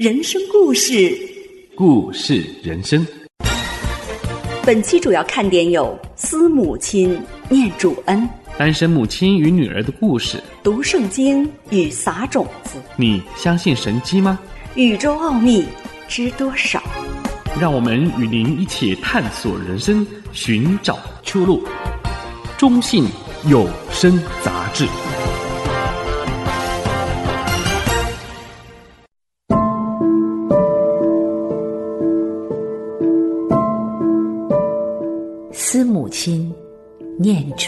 人生故事，故事人生。本期主要看点有：思母亲念主恩，单身母亲与女儿的故事，读圣经与撒种子。你相信神机吗？宇宙奥秘知多少？让我们与您一起探索人生，寻找出路。中信有声杂志。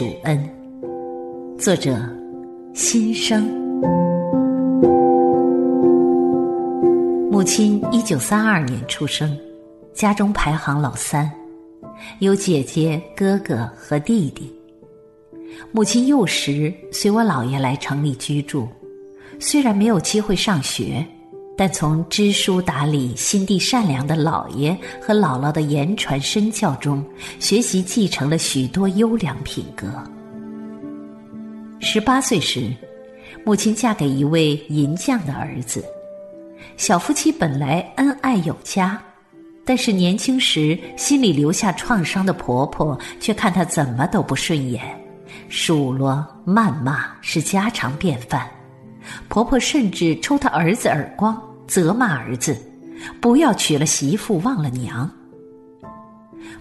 主恩，作者心声。母亲一九三二年出生，家中排行老三，有姐姐、哥哥和弟弟。母亲幼时随我姥爷来城里居住，虽然没有机会上学。但从知书达理、心地善良的姥爷和姥姥的言传身教中，学习继承了许多优良品格。十八岁时，母亲嫁给一位银匠的儿子。小夫妻本来恩爱有加，但是年轻时心里留下创伤的婆婆却看他怎么都不顺眼，数落、谩骂是家常便饭。婆婆甚至抽她儿子耳光，责骂儿子：“不要娶了媳妇忘了娘。”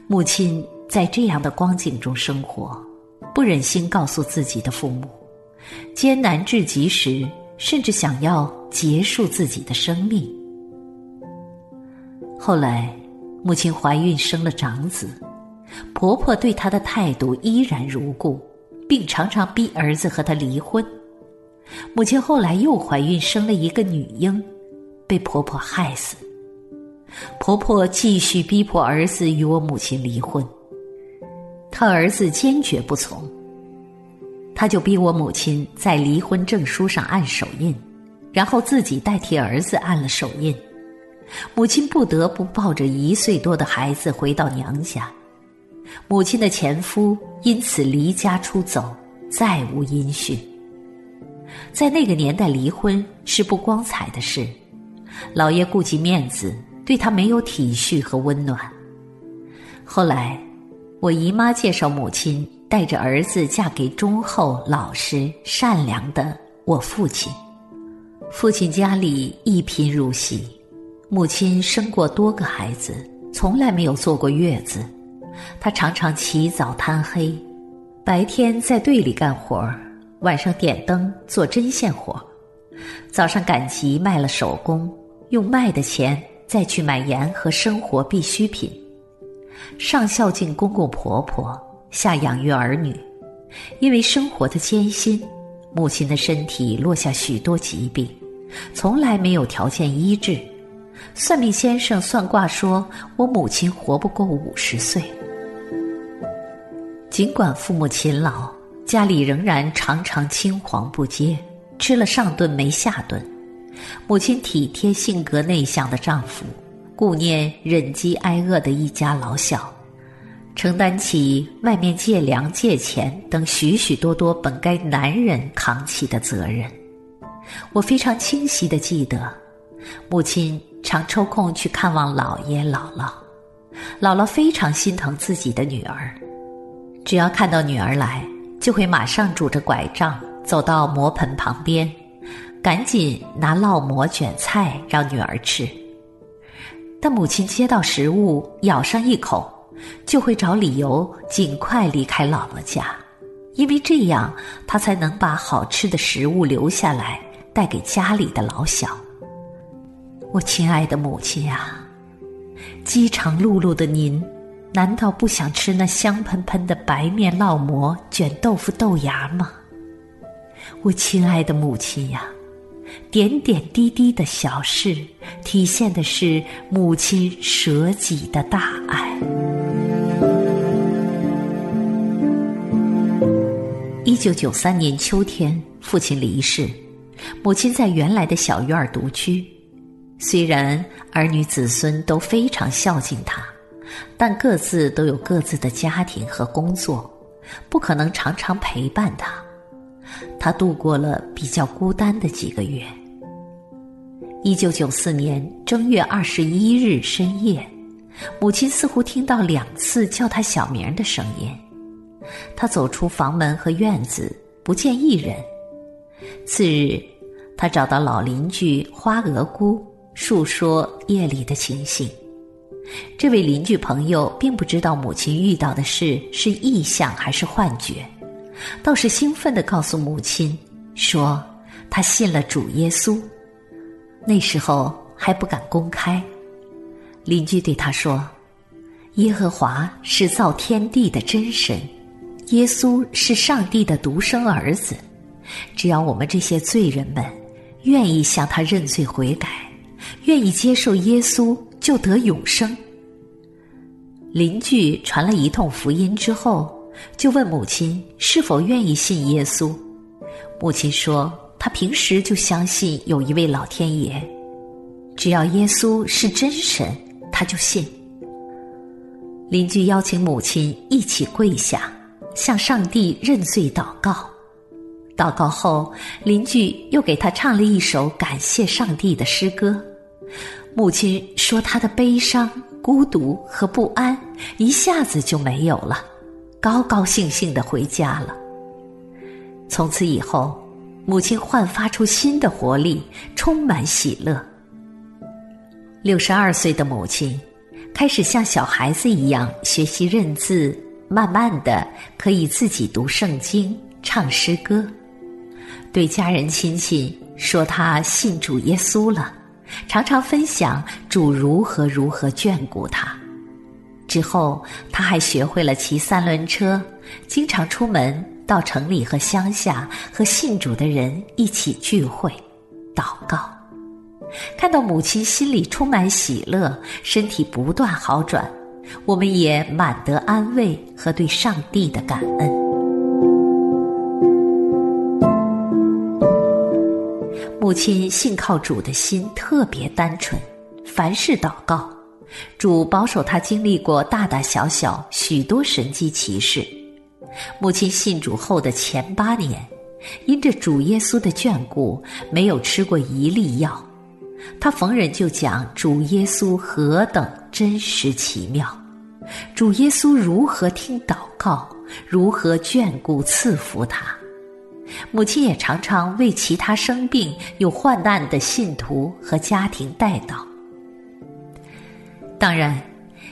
母亲在这样的光景中生活，不忍心告诉自己的父母，艰难至极时，甚至想要结束自己的生命。后来，母亲怀孕生了长子，婆婆对她的态度依然如故，并常常逼儿子和她离婚。母亲后来又怀孕生了一个女婴，被婆婆害死。婆婆继续逼迫儿子与我母亲离婚，她儿子坚决不从，她就逼我母亲在离婚证书上按手印，然后自己代替儿子按了手印。母亲不得不抱着一岁多的孩子回到娘家，母亲的前夫因此离家出走，再无音讯。在那个年代，离婚是不光彩的事。老爷顾及面子，对他没有体恤和温暖。后来，我姨妈介绍母亲带着儿子嫁给忠厚、老实、善良的我父亲。父亲家里一贫如洗，母亲生过多个孩子，从来没有坐过月子。她常常起早贪黑，白天在队里干活儿。晚上点灯做针线活，早上赶集卖了手工，用卖的钱再去买盐和生活必需品。上孝敬公公婆婆，下养育儿女。因为生活的艰辛，母亲的身体落下许多疾病，从来没有条件医治。算命先生算卦说，我母亲活不过五十岁。尽管父母勤劳。家里仍然常常青黄不接，吃了上顿没下顿。母亲体贴性格内向的丈夫，顾念忍饥挨饿的一家老小，承担起外面借粮借钱等许许多多本该男人扛起的责任。我非常清晰地记得，母亲常抽空去看望姥爷姥姥，姥姥非常心疼自己的女儿，只要看到女儿来。就会马上拄着拐杖走到磨盆旁边，赶紧拿烙馍卷菜让女儿吃。但母亲接到食物咬上一口，就会找理由尽快离开姥姥家，因为这样她才能把好吃的食物留下来带给家里的老小。我亲爱的母亲呀，饥肠辘辘的您。难道不想吃那香喷喷的白面烙馍卷豆腐豆芽吗？我亲爱的母亲呀，点点滴滴的小事，体现的是母亲舍己的大爱。一九九三年秋天，父亲离世，母亲在原来的小院儿独居。虽然儿女子孙都非常孝敬她。但各自都有各自的家庭和工作，不可能常常陪伴他。他度过了比较孤单的几个月。一九九四年正月二十一日深夜，母亲似乎听到两次叫他小名的声音。他走出房门和院子，不见一人。次日，他找到老邻居花娥姑，述说夜里的情形。这位邻居朋友并不知道母亲遇到的事是异象还是幻觉，倒是兴奋地告诉母亲说，他信了主耶稣。那时候还不敢公开。邻居对他说：“耶和华是造天地的真神，耶稣是上帝的独生儿子。只要我们这些罪人们愿意向他认罪悔改，愿意接受耶稣，就得永生。”邻居传了一通福音之后，就问母亲是否愿意信耶稣。母亲说。她平时就相信有一位老天爷，只要耶稣是真神，他就信。邻居邀请母亲一起跪下，向上帝认罪祷告。祷告后，邻居又给他唱了一首感谢上帝的诗歌。母亲说，她的悲伤、孤独和不安一下子就没有了，高高兴兴的回家了。从此以后。母亲焕发出新的活力，充满喜乐。六十二岁的母亲开始像小孩子一样学习认字，慢慢的可以自己读圣经、唱诗歌，对家人亲戚说她信主耶稣了，常常分享主如何如何眷顾他。之后，他还学会了骑三轮车，经常出门。到城里和乡下和信主的人一起聚会、祷告，看到母亲心里充满喜乐，身体不断好转，我们也满得安慰和对上帝的感恩。母亲信靠主的心特别单纯，凡事祷告，主保守他经历过大大小小许多神迹奇事。母亲信主后的前八年，因着主耶稣的眷顾，没有吃过一粒药。他逢人就讲主耶稣何等真实奇妙，主耶稣如何听祷告，如何眷顾赐福他。母亲也常常为其他生病有患难的信徒和家庭代祷。当然。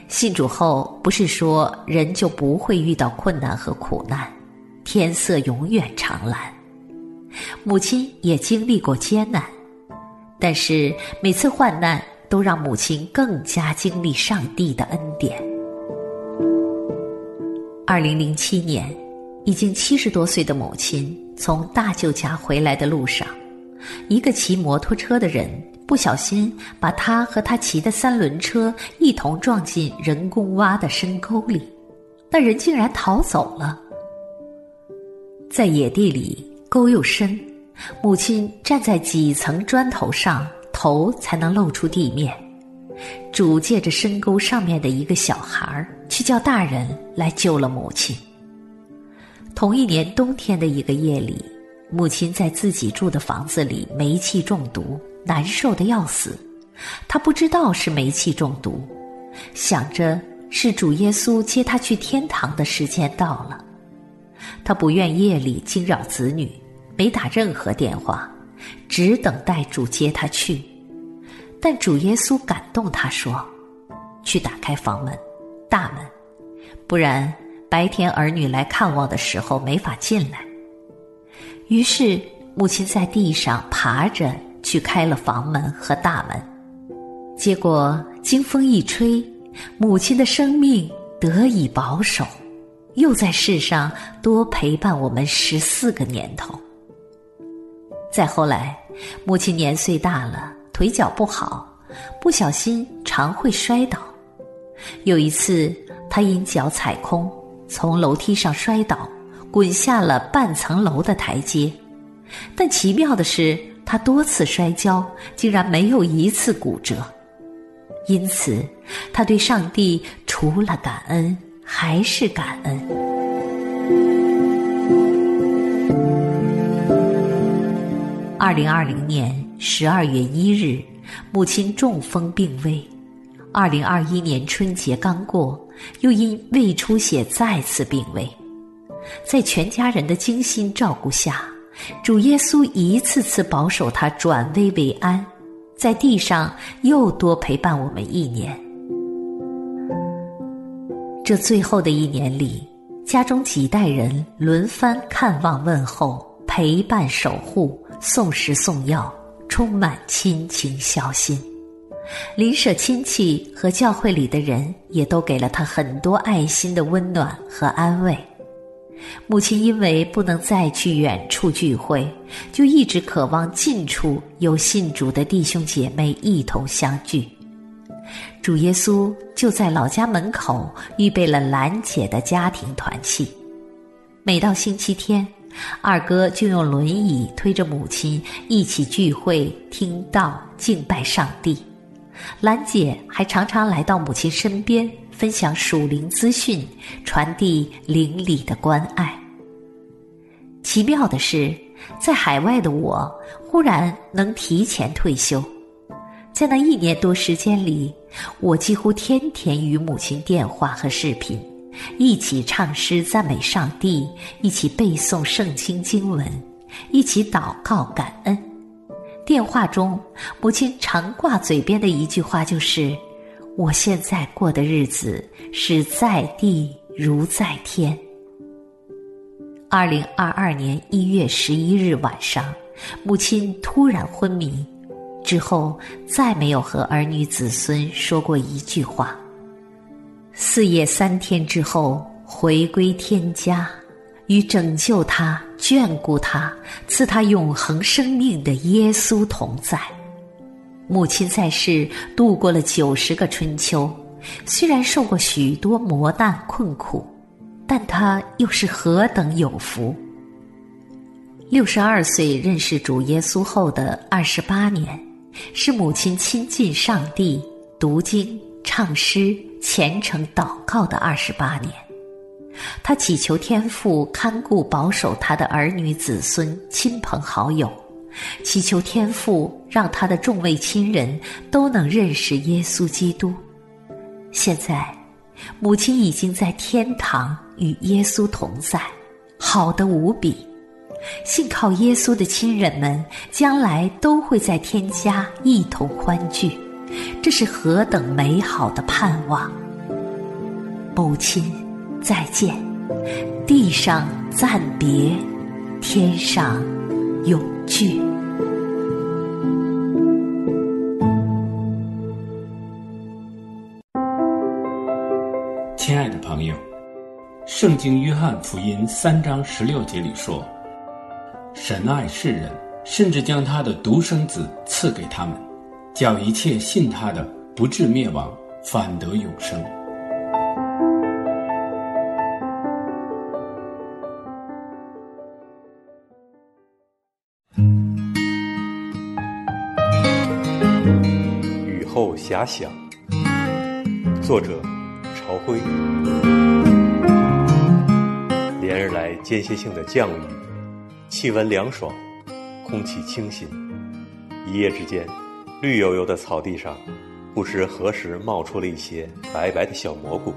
信主后，不是说人就不会遇到困难和苦难，天色永远长蓝。母亲也经历过艰难，但是每次患难都让母亲更加经历上帝的恩典。二零零七年，已经七十多岁的母亲从大舅家回来的路上，一个骑摩托车的人。不小心把他和他骑的三轮车一同撞进人工挖的深沟里，那人竟然逃走了。在野地里，沟又深，母亲站在几层砖头上，头才能露出地面。主借着深沟上面的一个小孩去叫大人来救了母亲。同一年冬天的一个夜里，母亲在自己住的房子里煤气中毒。难受的要死，他不知道是煤气中毒，想着是主耶稣接他去天堂的时间到了。他不愿夜里惊扰子女，没打任何电话，只等待主接他去。但主耶稣感动他说：“去打开房门、大门，不然白天儿女来看望的时候没法进来。”于是母亲在地上爬着。去开了房门和大门，结果经风一吹，母亲的生命得以保守，又在世上多陪伴我们十四个年头。再后来，母亲年岁大了，腿脚不好，不小心常会摔倒。有一次，她因脚踩空，从楼梯上摔倒，滚下了半层楼的台阶。但奇妙的是，他多次摔跤，竟然没有一次骨折，因此他对上帝除了感恩还是感恩。二零二零年十二月一日，母亲中风病危。二零二一年春节刚过，又因胃出血再次病危。在全家人的精心照顾下，主耶稣一次次保守他转危为安，在地上又多陪伴我们一年。这最后的一年里，家中几代人轮番看望问候，陪伴守护，送食送药，充满亲情孝心。邻舍亲戚和教会里的人也都给了他很多爱心的温暖和安慰。母亲因为不能再去远处聚会，就一直渴望近处有信主的弟兄姐妹一同相聚。主耶稣就在老家门口预备了兰姐的家庭团契。每到星期天，二哥就用轮椅推着母亲一起聚会、听道、敬拜上帝。兰姐还常常来到母亲身边。分享属灵资讯，传递灵里的关爱。奇妙的是，在海外的我忽然能提前退休，在那一年多时间里，我几乎天天与母亲电话和视频，一起唱诗赞美上帝，一起背诵圣经经文，一起祷告感恩。电话中，母亲常挂嘴边的一句话就是。我现在过的日子是在地如在天。二零二二年一月十一日晚上，母亲突然昏迷，之后再没有和儿女子孙说过一句话。四夜三天之后，回归天家，与拯救他、眷顾他、赐他永恒生命的耶稣同在。母亲在世度过了九十个春秋，虽然受过许多磨难困苦，但她又是何等有福！六十二岁认识主耶稣后的二十八年，是母亲亲近上帝、读经、唱诗、虔诚祷告的二十八年。她祈求天父看顾保守她的儿女子孙、亲朋好友。祈求天父让他的众位亲人都能认识耶稣基督。现在，母亲已经在天堂与耶稣同在，好的无比。信靠耶稣的亲人们将来都会在天家一同欢聚，这是何等美好的盼望！母亲，再见！地上暂别，天上永聚。亲爱的朋友，圣经约翰福音三章十六节里说：“神爱世人，甚至将他的独生子赐给他们，叫一切信他的不至灭亡，反得永生。”雨后遐想，作者朝晖。连日来间歇性的降雨，气温凉爽，空气清新。一夜之间，绿油油的草地上，不知何时冒出了一些白白的小蘑菇，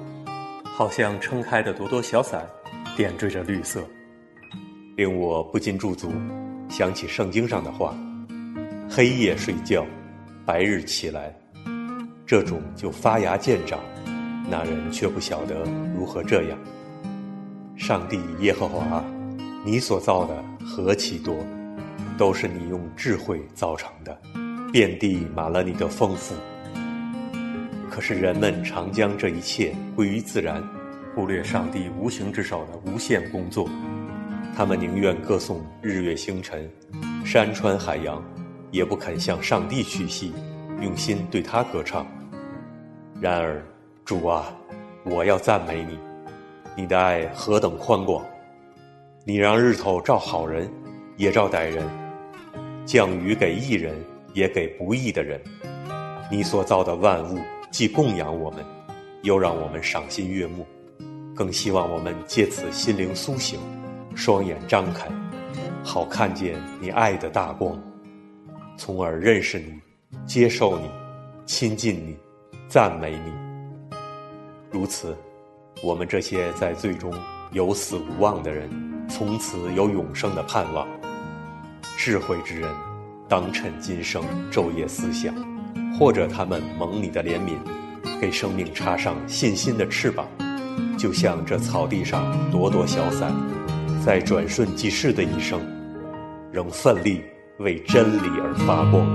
好像撑开的朵朵小伞，点缀着绿色，令我不禁驻足，想起圣经上的话：黑夜睡觉，白日起来，这种就发芽见长。那人却不晓得如何这样。上帝耶和华，你所造的何其多，都是你用智慧造成的，遍地满了你的丰富。可是人们常将这一切归于自然，忽略上帝无形之手的无限工作。他们宁愿歌颂日月星辰、山川海洋，也不肯向上帝屈膝，用心对他歌唱。然而，主啊，我要赞美你，你的爱何等宽广！你让日头照好人，也照歹人；降雨给义人，也给不义的人。你所造的万物既供养我们，又让我们赏心悦目，更希望我们借此心灵苏醒，双眼张开，好看见你爱的大光。从而认识你、接受你、亲近你、赞美你。如此，我们这些在最终有死无望的人，从此有永生的盼望。智慧之人，当趁今生昼夜思想，或者他们蒙你的怜悯，给生命插上信心的翅膀，就像这草地上朵朵小伞，在转瞬即逝的一生，仍奋力为真理而发光。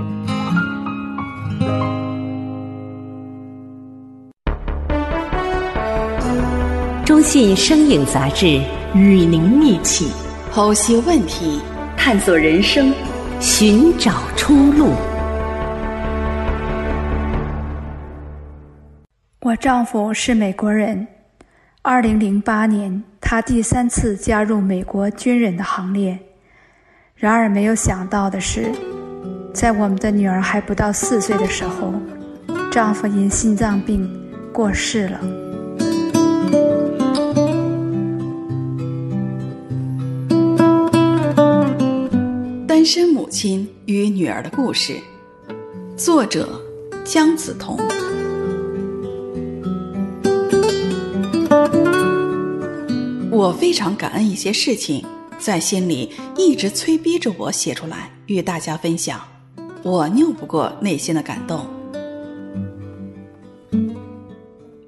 中信声影杂志与您一起剖析问题。探索人生，寻找出路。我丈夫是美国人。二零零八年，他第三次加入美国军人的行列。然而，没有想到的是，在我们的女儿还不到四岁的时候，丈夫因心脏病过世了。身母亲与女儿的故事，作者姜子彤。我非常感恩一些事情，在心里一直催逼着我写出来与大家分享。我拗不过内心的感动。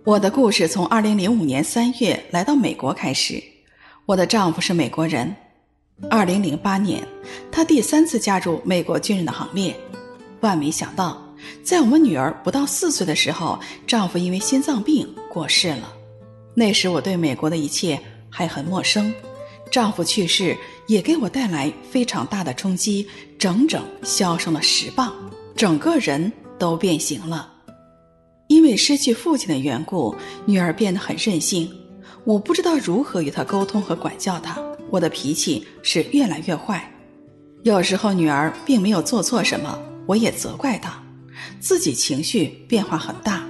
我的故事从二零零五年三月来到美国开始，我的丈夫是美国人。二零零八年，他第三次加入美国军人的行列。万没想到，在我们女儿不到四岁的时候，丈夫因为心脏病过世了。那时我对美国的一切还很陌生，丈夫去世也给我带来非常大的冲击，整整消瘦了十磅，整个人都变形了。因为失去父亲的缘故，女儿变得很任性，我不知道如何与她沟通和管教她。我的脾气是越来越坏，有时候女儿并没有做错什么，我也责怪她，自己情绪变化很大，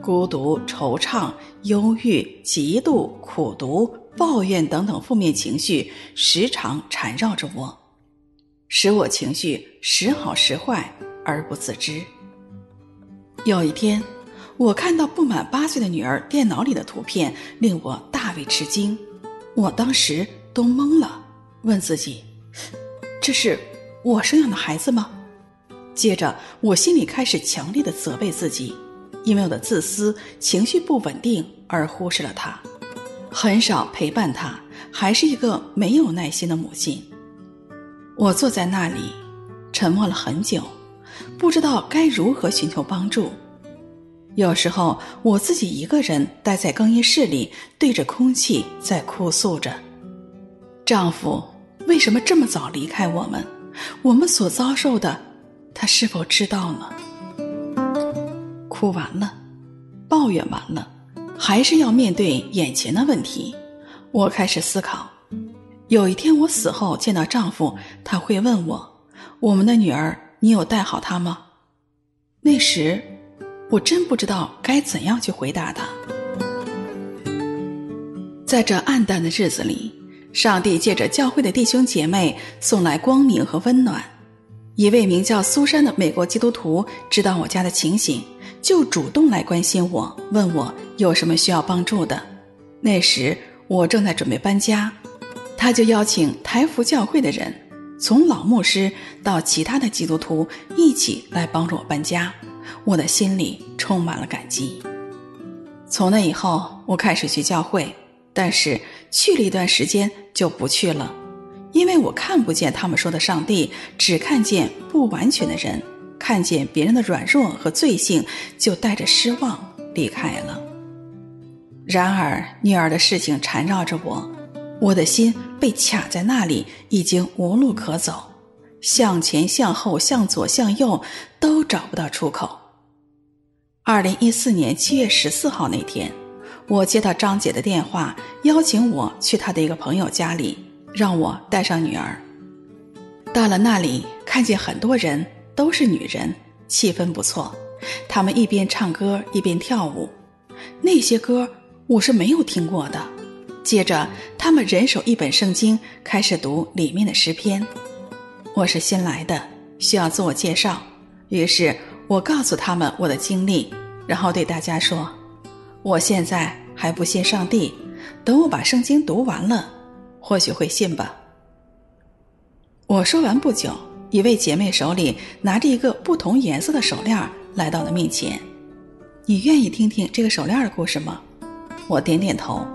孤独、惆怅、忧郁、嫉妒、苦毒、抱怨等等负面情绪时常缠绕着我，使我情绪时好时坏而不自知。有一天，我看到不满八岁的女儿电脑里的图片，令我大为吃惊，我当时。都懵了，问自己：“这是我生养的孩子吗？”接着，我心里开始强烈的责备自己，因为我的自私、情绪不稳定而忽视了他，很少陪伴他，还是一个没有耐心的母亲。我坐在那里，沉默了很久，不知道该如何寻求帮助。有时候，我自己一个人待在更衣室里，对着空气在哭诉着。丈夫为什么这么早离开我们？我们所遭受的，他是否知道呢？哭完了，抱怨完了，还是要面对眼前的问题。我开始思考：有一天我死后见到丈夫，他会问我：“我们的女儿，你有带好她吗？”那时，我真不知道该怎样去回答他。在这暗淡的日子里。上帝借着教会的弟兄姐妹送来光明和温暖。一位名叫苏珊的美国基督徒知道我家的情形，就主动来关心我，问我有什么需要帮助的。那时我正在准备搬家，他就邀请台福教会的人，从老牧师到其他的基督徒一起来帮助我搬家。我的心里充满了感激。从那以后，我开始去教会。但是去了一段时间就不去了，因为我看不见他们说的上帝，只看见不完全的人，看见别人的软弱和罪性，就带着失望离开了。然而女儿的事情缠绕着我，我的心被卡在那里，已经无路可走，向前、向后、向左、向右，都找不到出口。二零一四年七月十四号那天。我接到张姐的电话，邀请我去她的一个朋友家里，让我带上女儿。到了那里，看见很多人都是女人，气氛不错。他们一边唱歌一边跳舞，那些歌我是没有听过的。接着，他们人手一本圣经，开始读里面的诗篇。我是新来的，需要自我介绍。于是我告诉他们我的经历，然后对大家说：“我现在还不信上帝，等我把圣经读完了，或许会信吧。”我说完不久，一位姐妹手里拿着一个不同颜色的手链来到了面前。你愿意听听这个手链的故事吗？我点点头。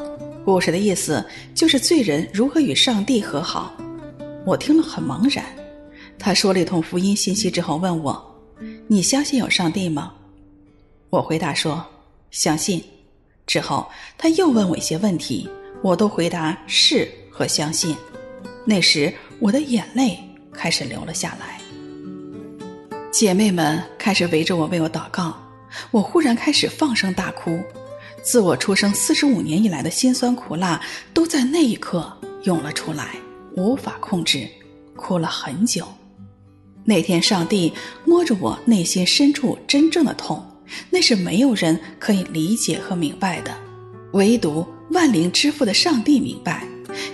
故事的意思就是罪人如何与上帝和好。我听了很茫然。他说了一通福音信息之后，问我：“你相信有上帝吗？”我回答说：“相信。”之后他又问我一些问题，我都回答是和相信。那时我的眼泪开始流了下来。姐妹们开始围着我为我祷告。我忽然开始放声大哭，自我出生四十五年以来的辛酸苦辣都在那一刻涌了出来，无法控制，哭了很久。那天，上帝摸着我内心深处真正的痛，那是没有人可以理解和明白的，唯独万灵之父的上帝明白。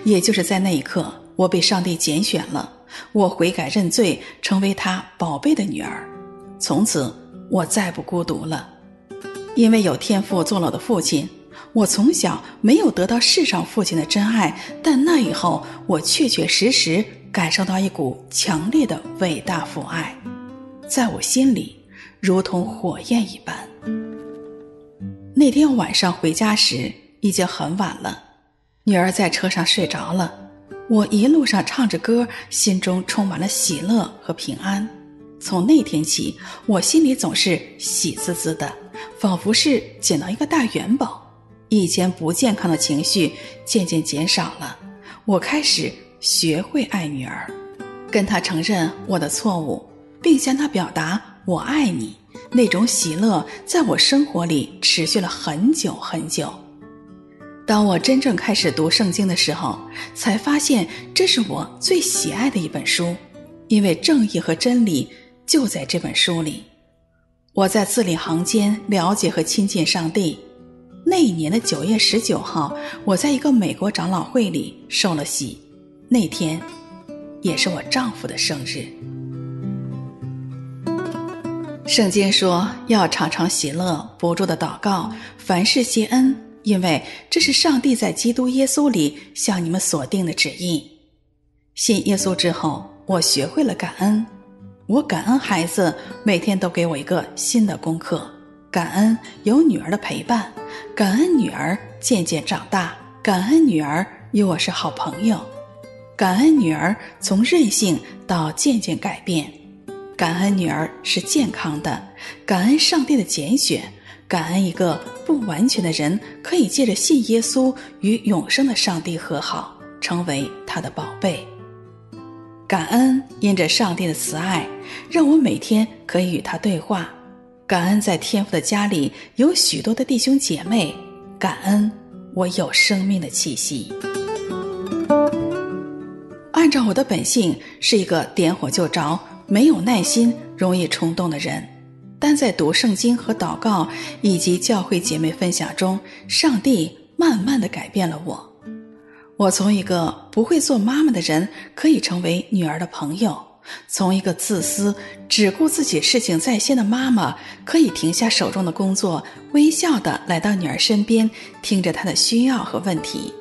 也就是在那一刻，我被上帝拣选了，我悔改认罪，成为他宝贝的女儿，从此。我再不孤独了，因为有天父做了我的父亲。我从小没有得到世上父亲的真爱，但那以后，我确确实实感受到一股强烈的伟大父爱，在我心里如同火焰一般。那天晚上回家时已经很晚了，女儿在车上睡着了，我一路上唱着歌，心中充满了喜乐和平安。从那天起，我心里总是喜滋滋的，仿佛是捡到一个大元宝。以前不健康的情绪渐渐减少了，我开始学会爱女儿，跟她承认我的错误，并向她表达我爱你。那种喜乐在我生活里持续了很久很久。当我真正开始读圣经的时候，才发现这是我最喜爱的一本书，因为正义和真理。就在这本书里，我在字里行间了解和亲近上帝。那一年的九月十九号，我在一个美国长老会里受了洗。那天，也是我丈夫的生日。圣经说要常常喜乐，不住的祷告，凡事谢恩，因为这是上帝在基督耶稣里向你们所定的旨意。信耶稣之后，我学会了感恩。我感恩孩子每天都给我一个新的功课，感恩有女儿的陪伴，感恩女儿渐渐长大，感恩女儿与我是好朋友，感恩女儿从任性到渐渐改变，感恩女儿是健康的，感恩上帝的拣选，感恩一个不完全的人可以借着信耶稣与永生的上帝和好，成为他的宝贝。感恩因着上帝的慈爱，让我每天可以与他对话；感恩在天父的家里有许多的弟兄姐妹；感恩我有生命的气息。按照我的本性，是一个点火就着、没有耐心、容易冲动的人，但在读圣经和祷告以及教会姐妹分享中，上帝慢慢的改变了我。我从一个不会做妈妈的人，可以成为女儿的朋友；从一个自私、只顾自己事情在先的妈妈，可以停下手中的工作，微笑地来到女儿身边，听着她的需要和问题；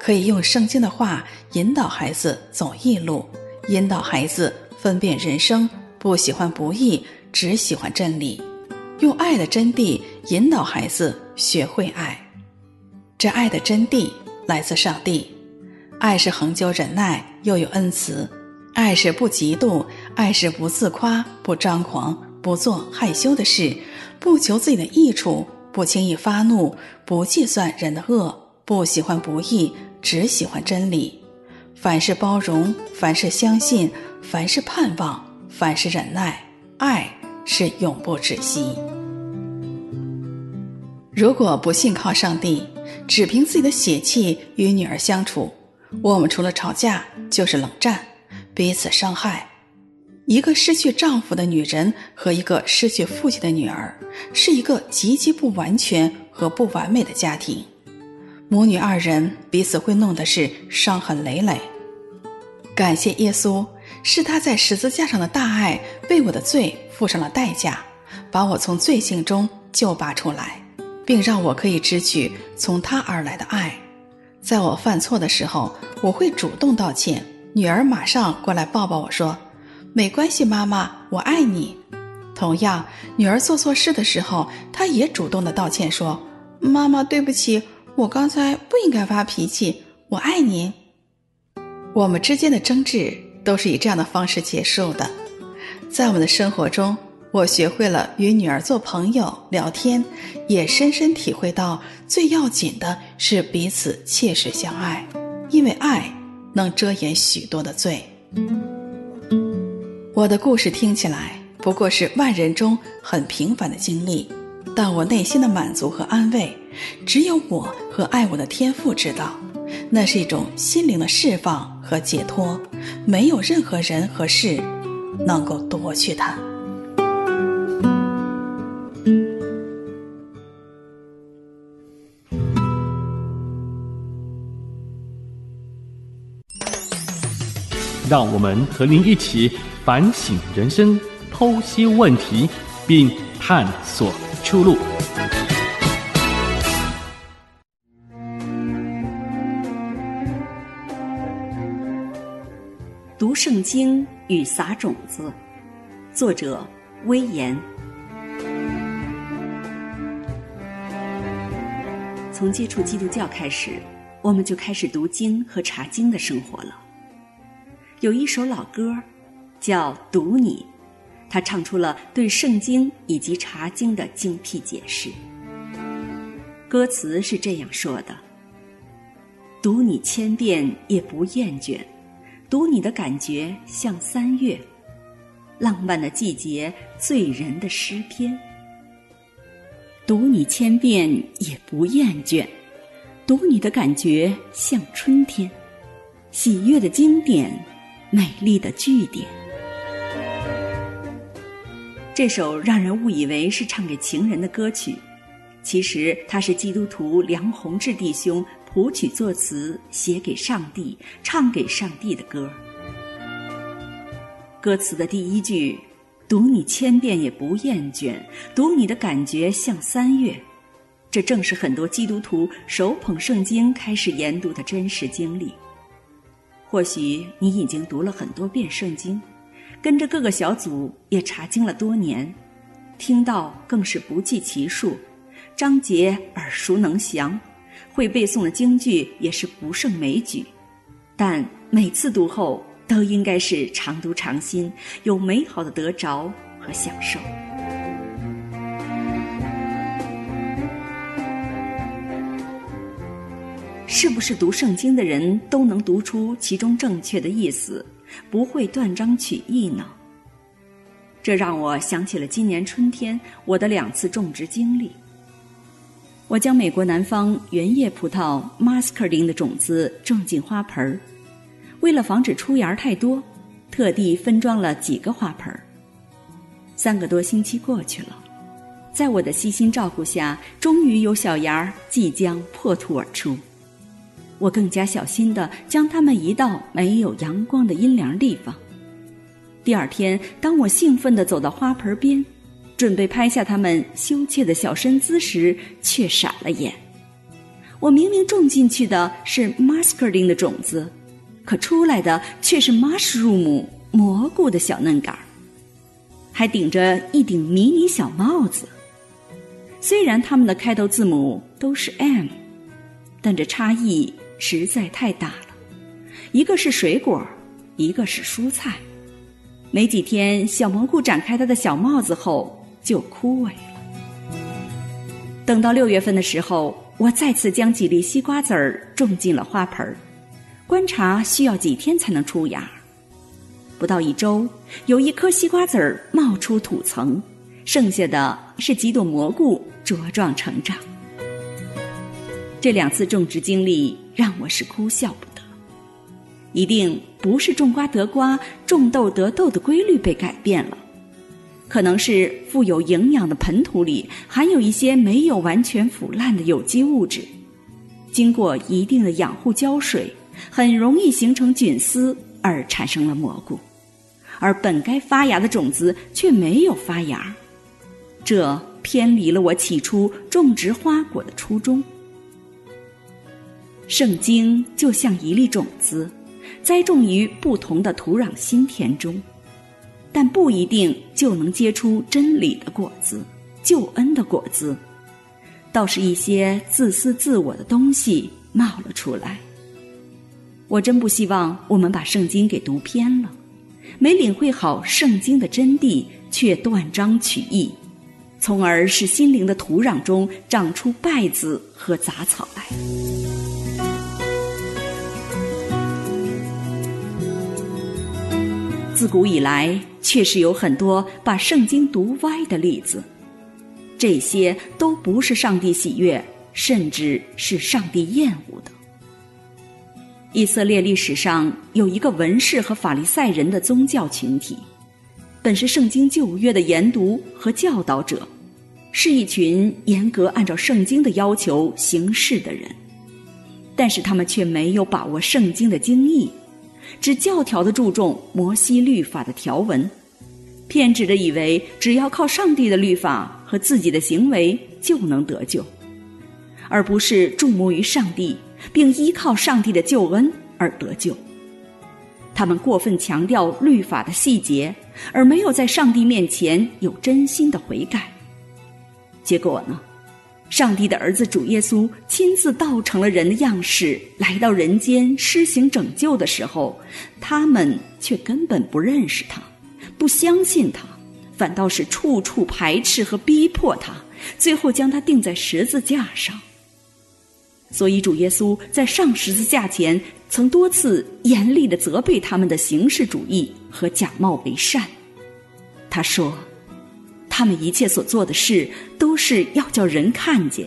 可以用圣经的话引导孩子走义路，引导孩子分辨人生，不喜欢不义，只喜欢真理；用爱的真谛引导孩子学会爱。这爱的真谛来自上帝。爱是恒久忍耐，又有恩慈；爱是不嫉妒，爱是不自夸，不张狂，不做害羞的事，不求自己的益处，不轻易发怒，不计算人的恶，不喜欢不义，只喜欢真理。凡事包容，凡事相信，凡事盼望，凡事忍耐。爱是永不止息。如果不信靠上帝，只凭自己的血气与女儿相处。我们除了吵架就是冷战，彼此伤害。一个失去丈夫的女人和一个失去父亲的女儿，是一个极其不完全和不完美的家庭。母女二人彼此会弄得是伤痕累累。感谢耶稣，是他在十字架上的大爱为我的罪付上了代价，把我从罪性中救拔出来，并让我可以支取从他而来的爱。在我犯错的时候，我会主动道歉，女儿马上过来抱抱我说：“没关系，妈妈，我爱你。”同样，女儿做错事的时候，她也主动的道歉说：“妈妈，对不起，我刚才不应该发脾气，我爱您。”我们之间的争执都是以这样的方式结束的。在我们的生活中，我学会了与女儿做朋友、聊天，也深深体会到最要紧的是彼此切实相爱，因为爱能遮掩许多的罪。我的故事听起来不过是万人中很平凡的经历，但我内心的满足和安慰，只有我和爱我的天父知道。那是一种心灵的释放和解脱，没有任何人和事能够夺去它。让我们和您一起反省人生，剖析问题，并探索出路。圣经与撒种子，作者威严。从接触基督教开始，我们就开始读经和查经的生活了。有一首老歌，叫《读你》，他唱出了对圣经以及查经的精辟解释。歌词是这样说的：“读你千遍也不厌倦。”读你的感觉像三月，浪漫的季节，醉人的诗篇。读你千遍也不厌倦，读你的感觉像春天，喜悦的经典，美丽的句点。这首让人误以为是唱给情人的歌曲，其实它是基督徒梁鸿志弟兄。谱曲作词，写给上帝，唱给上帝的歌。歌词的第一句：“读你千遍也不厌倦，读你的感觉像三月。”这正是很多基督徒手捧圣经开始研读的真实经历。或许你已经读了很多遍圣经，跟着各个小组也查经了多年，听到更是不计其数，章节耳熟能详。会背诵的京剧也是不胜枚举，但每次读后都应该是常读常新，有美好的得着和享受。是不是读圣经的人都能读出其中正确的意思，不会断章取义呢？这让我想起了今年春天我的两次种植经历。我将美国南方原叶葡萄 Muscardine 的种子种进花盆儿，为了防止出芽太多，特地分装了几个花盆儿。三个多星期过去了，在我的悉心照顾下，终于有小芽即将破土而出。我更加小心地将它们移到没有阳光的阴凉地方。第二天，当我兴奋地走到花盆边，准备拍下他们羞怯的小身姿时，却傻了眼。我明明种进去的是 muscardine 的种子，可出来的却是 mushroom 蘑菇的小嫩杆儿，还顶着一顶迷你小帽子。虽然它们的开头字母都是 M，但这差异实在太大了。一个是水果，一个是蔬菜。没几天，小蘑菇展开它的小帽子后。就枯萎了。等到六月份的时候，我再次将几粒西瓜籽儿种进了花盆儿，观察需要几天才能出芽。不到一周，有一颗西瓜籽儿冒出土层，剩下的是几朵蘑菇茁壮成长。这两次种植经历让我是哭笑不得。一定不是种瓜得瓜，种豆得豆的规律被改变了。可能是富有营养的盆土里含有一些没有完全腐烂的有机物质，经过一定的养护浇水，很容易形成菌丝而产生了蘑菇。而本该发芽的种子却没有发芽，这偏离了我起初种植花果的初衷。圣经就像一粒种子，栽种于不同的土壤心田中，但不一定就能结出真理的果子、救恩的果子，倒是一些自私自我的东西冒了出来。我真不希望我们把圣经给读偏了，没领会好圣经的真谛，却断章取义，从而使心灵的土壤中长出败子和杂草来。自古以来，确实有很多把圣经读歪的例子，这些都不是上帝喜悦，甚至是上帝厌恶的。以色列历史上有一个文士和法利赛人的宗教群体，本是圣经旧约的研读和教导者，是一群严格按照圣经的要求行事的人，但是他们却没有把握圣经的经义，只教条的注重摩西律法的条文，偏执的以为只要靠上帝的律法和自己的行为就能得救，而不是注目于上帝。并依靠上帝的救恩而得救。他们过分强调律法的细节，而没有在上帝面前有真心的悔改。结果呢？上帝的儿子主耶稣亲自道成了人的样式，来到人间施行拯救的时候，他们却根本不认识他，不相信他，反倒是处处排斥和逼迫他，最后将他钉在十字架上。所以，主耶稣在上十字架前，曾多次严厉的责备他们的形式主义和假冒为善。他说：“他们一切所做的事，都是要叫人看见，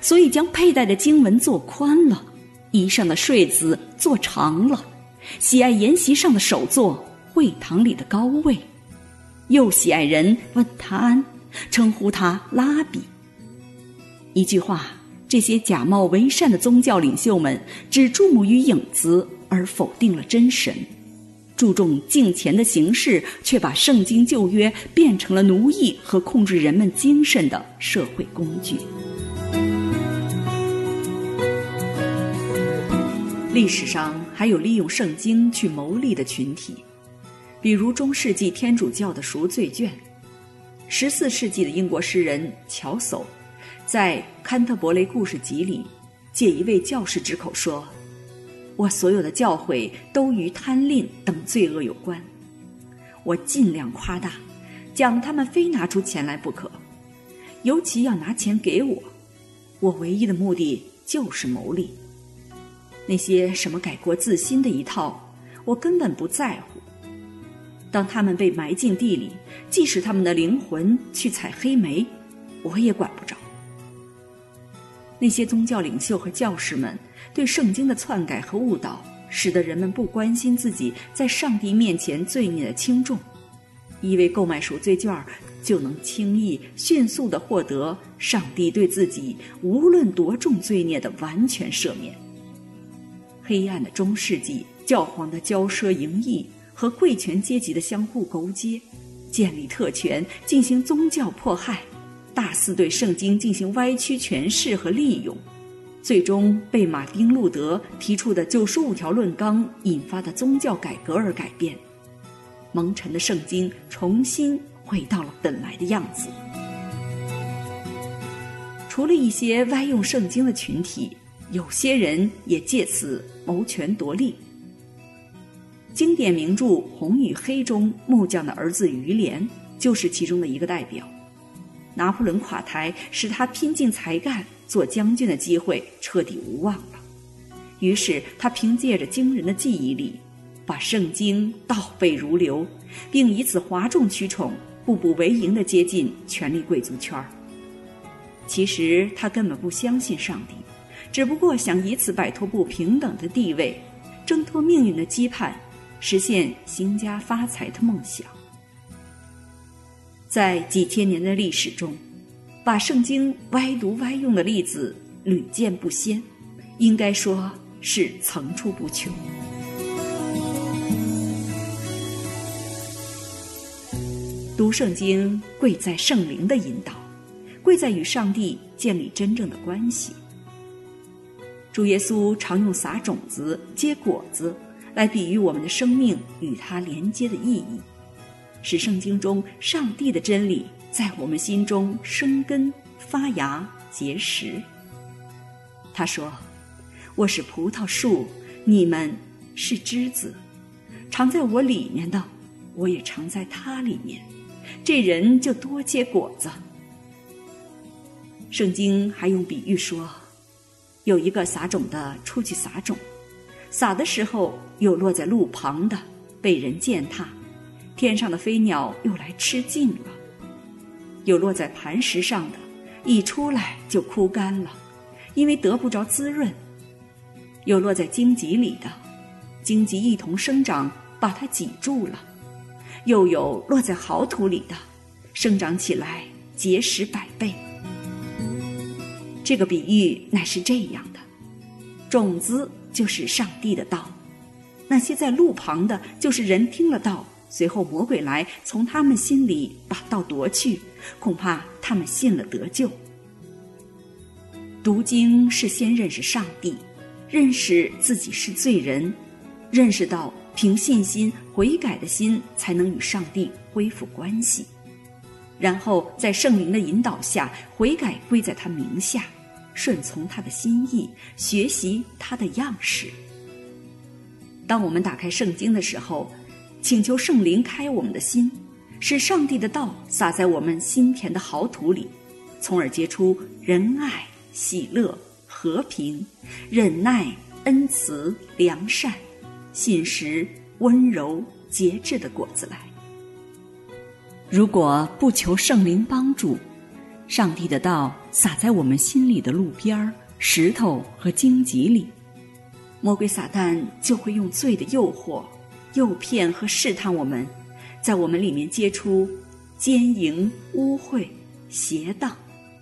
所以将佩戴的经文做宽了，衣上的穗子做长了，喜爱筵席上的首座，会堂里的高位，又喜爱人问他安，称呼他拉比。”一句话。这些假冒为善的宗教领袖们只注目于影子，而否定了真神；注重敬虔的形式，却把圣经旧约变成了奴役和控制人们精神的社会工具。历史上还有利用圣经去牟利的群体，比如中世纪天主教的赎罪券，十四世纪的英国诗人乔叟。在《坎特伯雷故事集》里，借一位教士之口说：“我所有的教诲都与贪吝等罪恶有关。我尽量夸大，讲他们非拿出钱来不可，尤其要拿钱给我。我唯一的目的就是牟利。那些什么改过自新的一套，我根本不在乎。当他们被埋进地里，即使他们的灵魂去采黑莓，我也管不着。”那些宗教领袖和教士们对圣经的篡改和误导，使得人们不关心自己在上帝面前罪孽的轻重，以为购买赎罪券就能轻易、迅速地获得上帝对自己无论多重罪孽的完全赦免。黑暗的中世纪，教皇的骄奢淫逸和贵权阶级的相互勾结，建立特权，进行宗教迫害。大肆对圣经进行歪曲诠释和利用，最终被马丁·路德提出的九十五条论纲引发的宗教改革而改变，蒙尘的圣经重新回到了本来的样子。除了一些歪用圣经的群体，有些人也借此谋权夺利。经典名著《红与黑》中木匠的儿子于连就是其中的一个代表。拿破仑垮台，使他拼尽才干做将军的机会彻底无望了。于是他凭借着惊人的记忆力，把圣经倒背如流，并以此哗众取宠、步步为营地接近权力贵族圈儿。其实他根本不相信上帝，只不过想以此摆脱不平等的地位，挣脱命运的羁绊，实现兴家发财的梦想。在几千年的历史中，把圣经歪读歪用的例子屡见不鲜，应该说是层出不穷。读圣经贵在圣灵的引导，贵在与上帝建立真正的关系。主耶稣常用撒种子、结果子来比喻我们的生命与他连接的意义，使圣经中上帝的真理在我们心中生根发芽结实。他说：“我是葡萄树，你们是枝子，常在我里面的，我也常在他里面。”这人就多结果子。圣经还用比喻说，有一个撒种的出去撒种，撒的时候有落在路旁的，被人践踏，天上的飞鸟又来吃尽了；有落在磐石上的，一出来就枯干了，因为得不着滋润；有落在荆棘里的，荆棘一同生长，把它挤住了。又有落在好土里的，生长起来结实百倍。这个比喻乃是这样的：种子就是上帝的道，那些在路旁的，就是人听了道，随后魔鬼来从他们心里把道夺去，恐怕他们信了得救。读经是先认识上帝，认识自己是罪人，认识到。凭信心悔改的心，才能与上帝恢复关系，然后在圣灵的引导下悔改归在他名下，顺从他的心意，学习他的样式。当我们打开圣经的时候，请求圣灵开我们的心，使上帝的道撒在我们心田的好土里，从而结出仁爱、喜乐、和平、忍耐、恩慈、良善。信实、温柔、节制的果子来。如果不求圣灵帮助，上帝的道撒在我们心里的路边儿、石头和荆棘里，魔鬼撒旦就会用罪的诱惑、诱骗和试探我们，在我们里面结出奸淫、污秽、邪荡、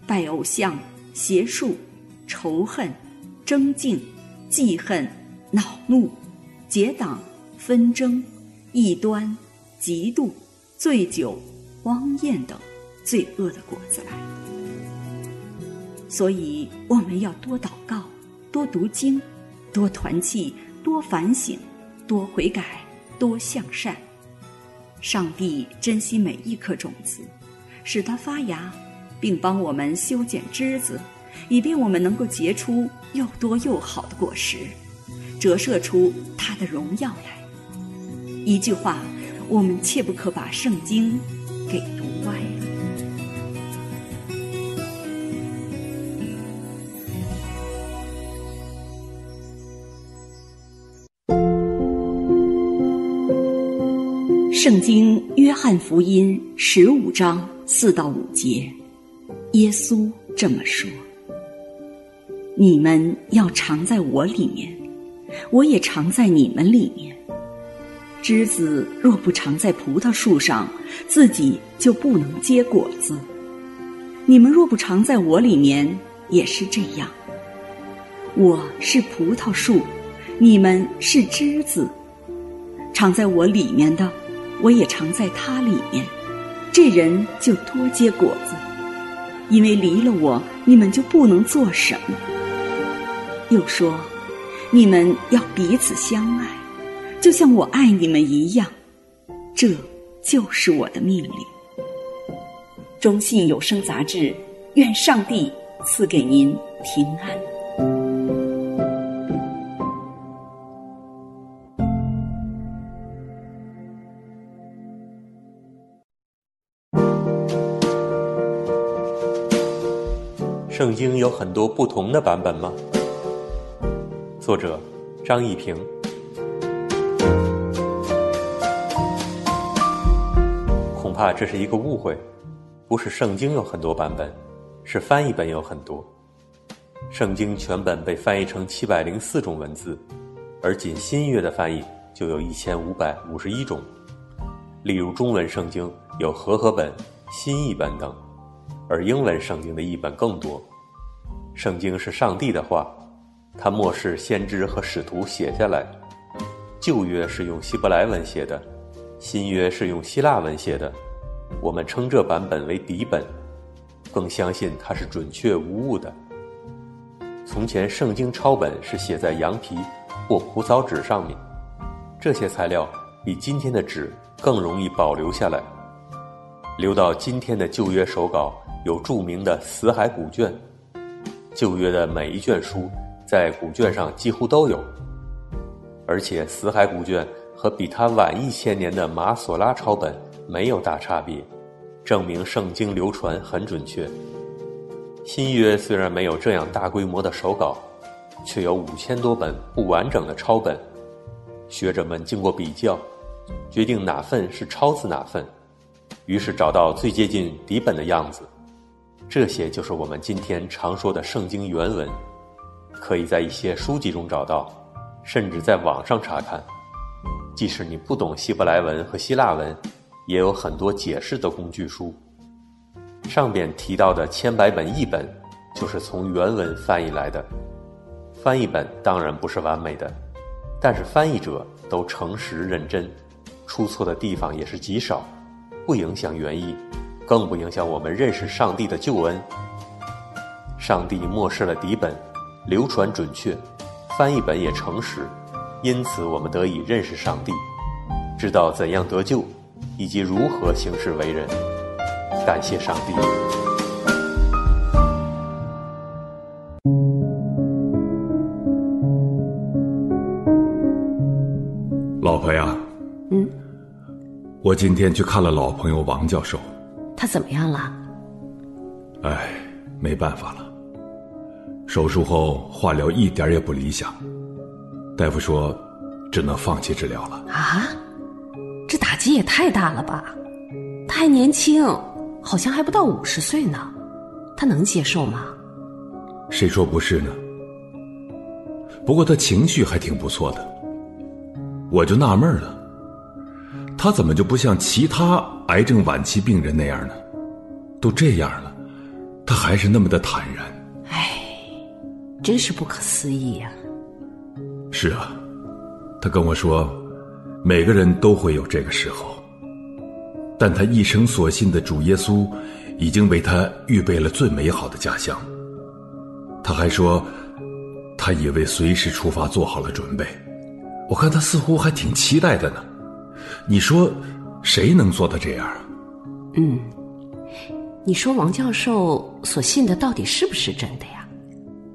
拜偶像、邪术、仇恨、争竞、记恨、恼怒。结党、纷争、异端、嫉妒、醉酒、荒宴等罪恶的果子来。所以我们要多祷告，多读经，多团契，多反省，多悔改，多向善。上帝珍惜每一颗种子，使它发芽，并帮我们修剪枝子，以便我们能够结出又多又好的果实。折射出他的荣耀来。一句话，我们切不可把圣经给圣经约翰福音十五章四到五节，耶稣这么说：“你们要常在我里面。”我也常在你们里面。枝子若不常在葡萄树上，自己就不能结果子。你们若不常在我里面，也是这样。我是葡萄树，你们是枝子。常在我里面的，我也常在他里面。这人就多结果子，因为离了我，你们就不能做什么。又说。你们要彼此相爱，就像我爱你们一样，这就是我的命令。中信有声杂志，愿上帝赐给您平安。圣经有很多不同的版本吗？作者张一平，恐怕这是一个误会，不是圣经有很多版本，是翻译本有很多。圣经全本被翻译成七百零四种文字，而仅新约的翻译就有一千五百五十一种。例如中文圣经有和合本、新译本等，而英文圣经的译本更多。圣经是上帝的话。他默示先知和使徒写下来，旧约是用希伯来文写的，新约是用希腊文写的，我们称这版本为底本，更相信它是准确无误的。从前圣经抄本是写在羊皮或蒲草纸上面，这些材料比今天的纸更容易保留下来。留到今天的旧约手稿有著名的死海古卷，旧约的每一卷书在古卷上几乎都有，而且死海古卷和比它晚一千年的马索拉抄本没有大差别，证明圣经流传很准确。新约虽然没有这样大规模的手稿，却有五千多本不完整的抄本，学者们经过比较，决定哪份是抄自哪份。于是找到最接近底本的样子，这些就是我们今天常说的圣经原文，可以在一些书籍中找到，甚至在网上查看。即使你不懂希伯来文和希腊文，也有很多解释的工具书。上边提到的千百本译本，就是从原文翻译来的。翻译本当然不是完美的，但是翻译者都诚实认真，出错的地方也是极少。不影响原意，更不影响我们认识上帝的救恩。上帝默示了底本，流传准确，翻译本也诚实，因此我们得以认识上帝，知道怎样得救，以及如何行事为人。感谢上帝。老婆呀。嗯。我今天去看了老朋友王教授，他怎么样了？哎，没办法了。手术后化疗一点也不理想，大夫说只能放弃治疗了。啊，这打击也太大了吧！他还年轻，好像还不到五十岁呢，他能接受吗？谁说不是呢？不过他情绪还挺不错的，我就纳闷了。他怎么就不像其他癌症晚期病人那样呢？都这样了，他还是那么的坦然。唉，真是不可思议呀！是啊，他跟我说，每个人都会有这个时候，但他一生所信的主耶稣，已经为他预备了最美好的家乡。他还说，他也为随时出发做好了准备。我看他似乎还挺期待的呢。你说，谁能做到这样啊？嗯，你说王教授所信的到底是不是真的呀？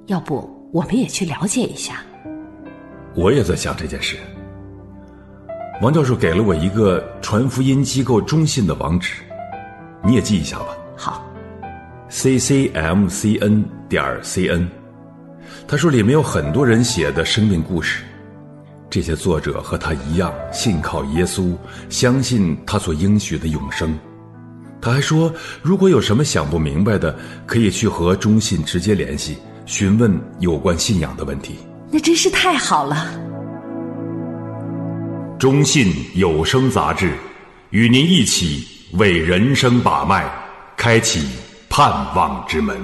要不我们也去了解一下。我也在想这件事。王教授给了我一个传福音机构中信的网址，你也记一下吧。好，ccmcn 点 cn。他说里面有很多人写的生命故事。这些作者和他一样信靠耶稣，相信他所应许的永生。他还说，如果有什么想不明白的，可以去和中信直接联系，询问有关信仰的问题。那真是太好了。中信有声杂志，与您一起为人生把脉，开启盼望之门。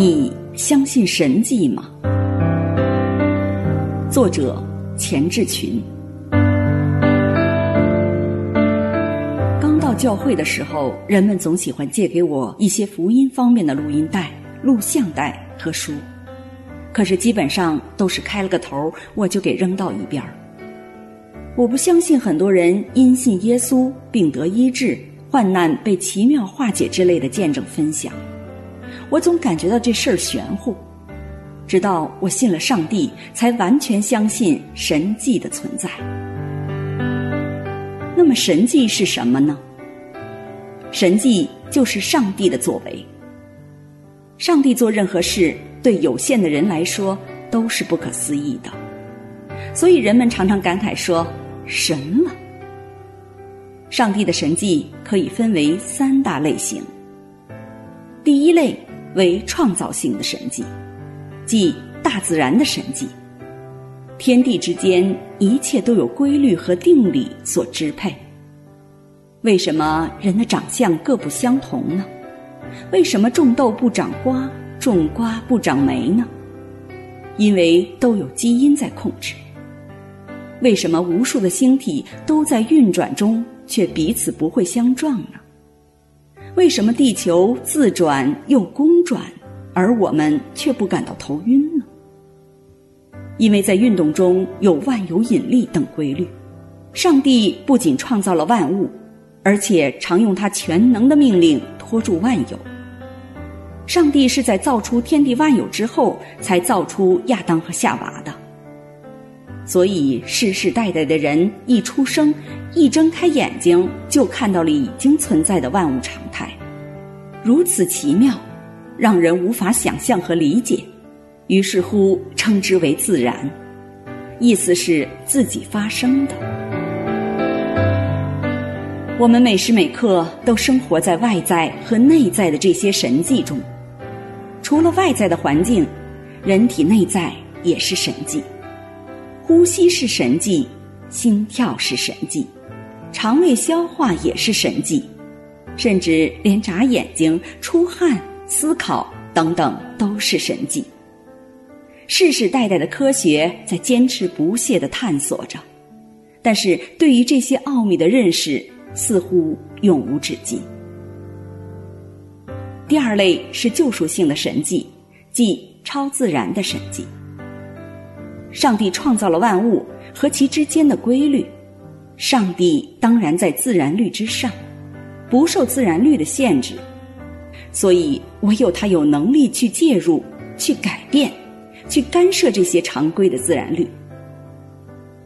你相信神迹吗？作者钱志群。刚到教会的时候，人们总喜欢借给我一些福音方面的录音带、录像带和书，可是基本上都是开了个头，我就给扔到一边儿。我不相信很多人因信耶稣，病得医治、患难被奇妙化解之类的见证分享。我总感觉到这事儿玄乎，直到我信了上帝，才完全相信神迹的存在。那么神迹是什么呢？神迹就是上帝的作为。上帝做任何事，对有限的人来说都是不可思议的，所以人们常常感慨说神了。上帝的神迹可以分为三大类型。第一类。为创造性的神迹，即大自然的神迹。天地之间一切都有规律和定理所支配。为什么人的长相各不相同呢？为什么种豆不长瓜，种瓜不长霉呢？因为都有基因在控制。为什么无数的星体都在运转中，却彼此不会相撞呢？为什么地球自转又公转，而我们却不感到头晕呢？因为在运动中有万有引力等规律。上帝不仅创造了万物，而且常用他全能的命令托住万有。上帝是在造出天地万有之后，才造出亚当和夏娃的。所以世世代代的人一出生，一睁开眼睛就看到了已经存在的万物常态，如此奇妙，让人无法想象和理解。于是乎，称之为自然，意思是自己发生的。我们每时每刻都生活在外在和内在的这些神迹中。除了外在的环境，人体内在也是神迹。呼吸是神迹，心跳是神迹，肠胃消化也是神迹，甚至连眨眼睛、出汗、思考等等都是神迹。世世代代的科学在坚持不懈地探索着，但是对于这些奥秘的认识似乎永无止境。第二类是救赎性的神迹，即超自然的神迹。上帝创造了万物和其之间的规律，上帝当然在自然律之上，不受自然律的限制，所以唯有他有能力去介入、去改变、去干涉这些常规的自然律。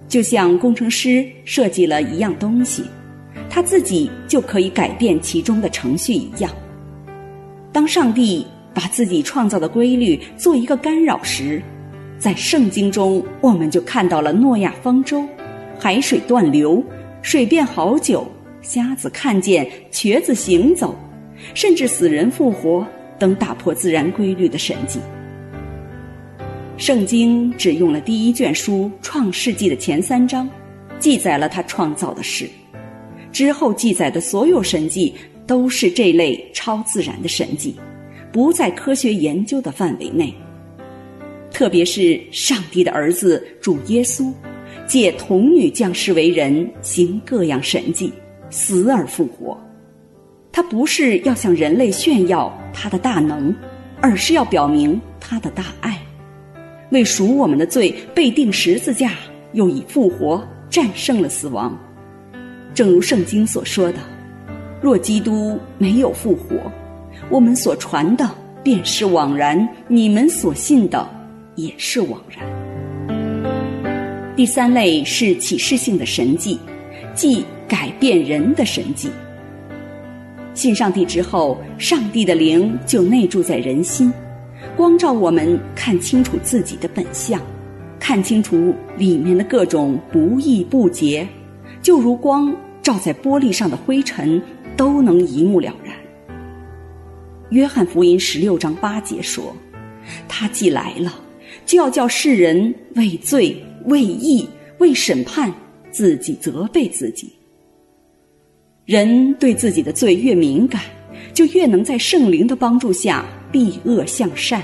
就像工程师设计了一样东西，他自己就可以改变其中的程序一样。当上帝把自己创造的规律做一个干扰时，在圣经中我们就看到了诺亚方舟、海水断流、水变好酒、瞎子看见、瘸子行走，甚至死人复活等打破自然规律的神迹。圣经只用了第一卷书《创世纪》的前三章，记载了他创造的事，之后记载的所有神迹。都是这类超自然的神迹，不在科学研究的范围内。特别是上帝的儿子主耶稣，借童女降世为人，行各样神迹，死而复活。他不是要向人类炫耀他的大能，而是要表明他的大爱，为赎我们的罪被钉十字架，又以复活战胜了死亡。正如圣经所说的。若基督没有复活，我们所传的便是枉然；你们所信的也是枉然。第三类是启示性的神迹，即改变人的神迹。信上帝之后，上帝的灵就内住在人心，光照我们看清楚自己的本相，看清楚里面的各种不义不洁，就如光照在玻璃上的灰尘。都能一目了然。约翰福音十六章八节说：“他既来了，就要叫世人为罪、为义、为审判，自己责备自己。人对自己的罪越敏感，就越能在圣灵的帮助下避恶向善。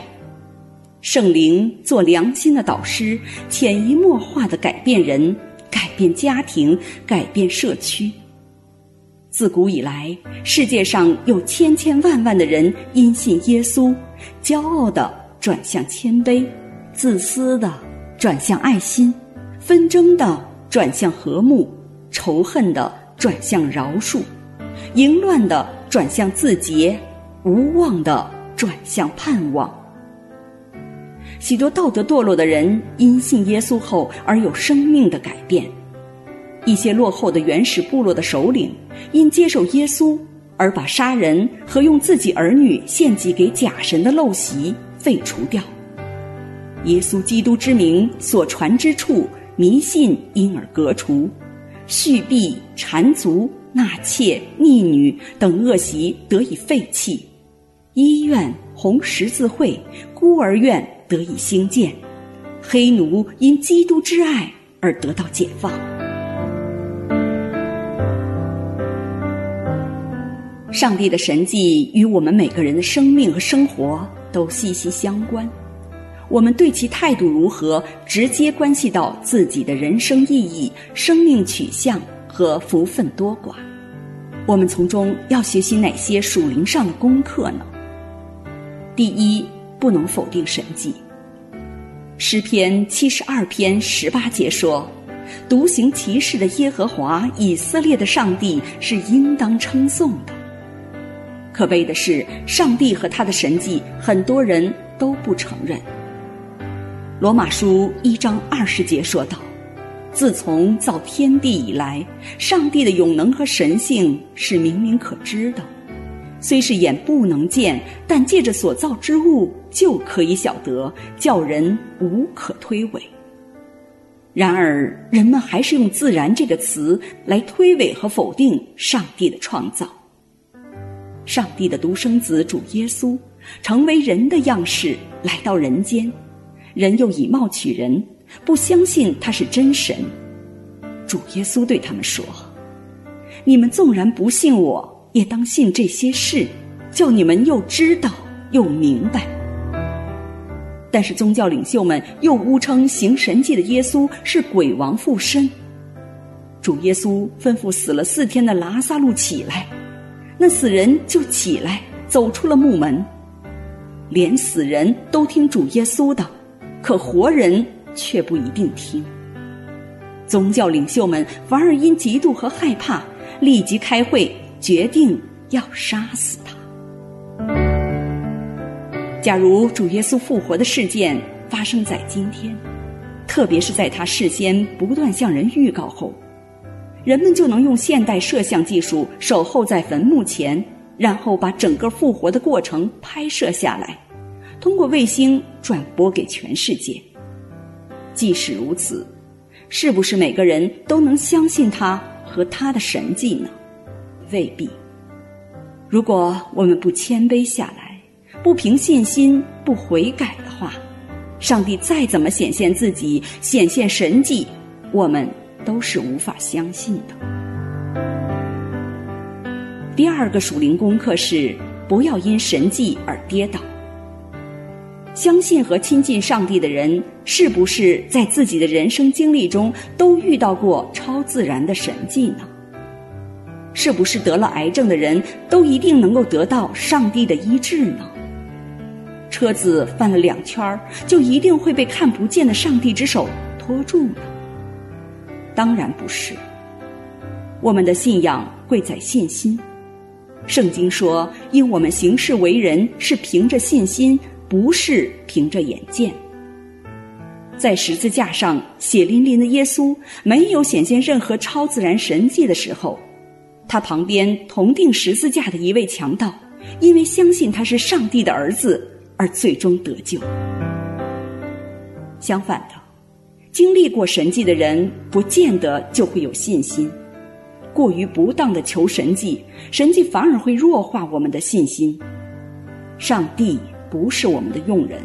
圣灵做良心的导师，潜移默化地改变人，改变家庭，改变社区。”自古以来，世界上有千千万万的人因信耶稣，骄傲的转向谦卑，自私的转向爱心，纷争的转向和睦，仇恨的转向饶恕，淫乱的转向自洁，无望的转向盼望。许多道德堕落的人因信耶稣后而有生命的改变。一些落后的原始部落的首领，因接受耶稣而把杀人和用自己儿女献祭给假神的陋习废除掉。耶稣基督之名所传之处，迷信因而革除，蓄婢、缠足、纳妾、逆女等恶习得以废弃，医院、红十字会、孤儿院得以兴建，黑奴因基督之爱而得到解放。上帝的神迹与我们每个人的生命和生活都息息相关。我们对其态度如何，直接关系到自己的人生意义、生命取向和福分多寡。我们从中要学习哪些属灵上的功课呢？第一，不能否定神迹。诗篇七十二篇十八节说：“独行其事的耶和华以色列的上帝是应当称颂的。”可悲的是，上帝和他的神迹，很多人都不承认。罗马书一章二十节说道：“自从造天地以来，上帝的永能和神性是明明可知的。”虽是眼不能见，但借着所造之物就可以晓得，叫人无可推诿。然而，人们还是用“自然”这个词来推诿和否定上帝的创造。上帝的独生子主耶稣成为人的样式来到人间，人又以貌取人，不相信他是真神。主耶稣对他们说：“你们纵然不信我。”也当信这些事，叫你们又知道又明白。但是宗教领袖们又诬称行神迹的耶稣是鬼王附身。主耶稣吩咐死了四天的拉撒路起来，那死人就起来，走出了墓门。连死人都听主耶稣的，可活人却不一定听。宗教领袖们反而因嫉妒和害怕，立即开会。决定要杀死他。假如主耶稣复活的事件发生在今天，特别是在他事先不断向人预告后，人们就能用现代摄像技术守候在坟墓前，然后把整个复活的过程拍摄下来，通过卫星转播给全世界。即使如此，是不是每个人都能相信他和他的神迹呢？未必。如果我们不谦卑下来，不凭信心，不悔改的话，上帝再怎么显现自己，显现神迹，我们都是无法相信的。第二个属灵功课是不要因神迹而跌倒。相信和亲近上帝的人，是不是在自己的人生经历中都遇到过超自然的神迹呢？是不是得了癌症的人都一定能够得到上帝的医治呢？车子翻了两圈就一定会被看不见的上帝之手托住呢？当然不是。我们的信仰贵在信心。圣经说：“因我们行事为人是凭着信心，不是凭着眼见。”在十字架上血淋淋的耶稣没有显现任何超自然神迹的时候。他旁边同钉十字架的一位强盗，因为相信他是上帝的儿子，而最终得救。相反的，经历过神迹的人，不见得就会有信心。过于不当的求神迹，神迹反而会弱化我们的信心。上帝不是我们的用人，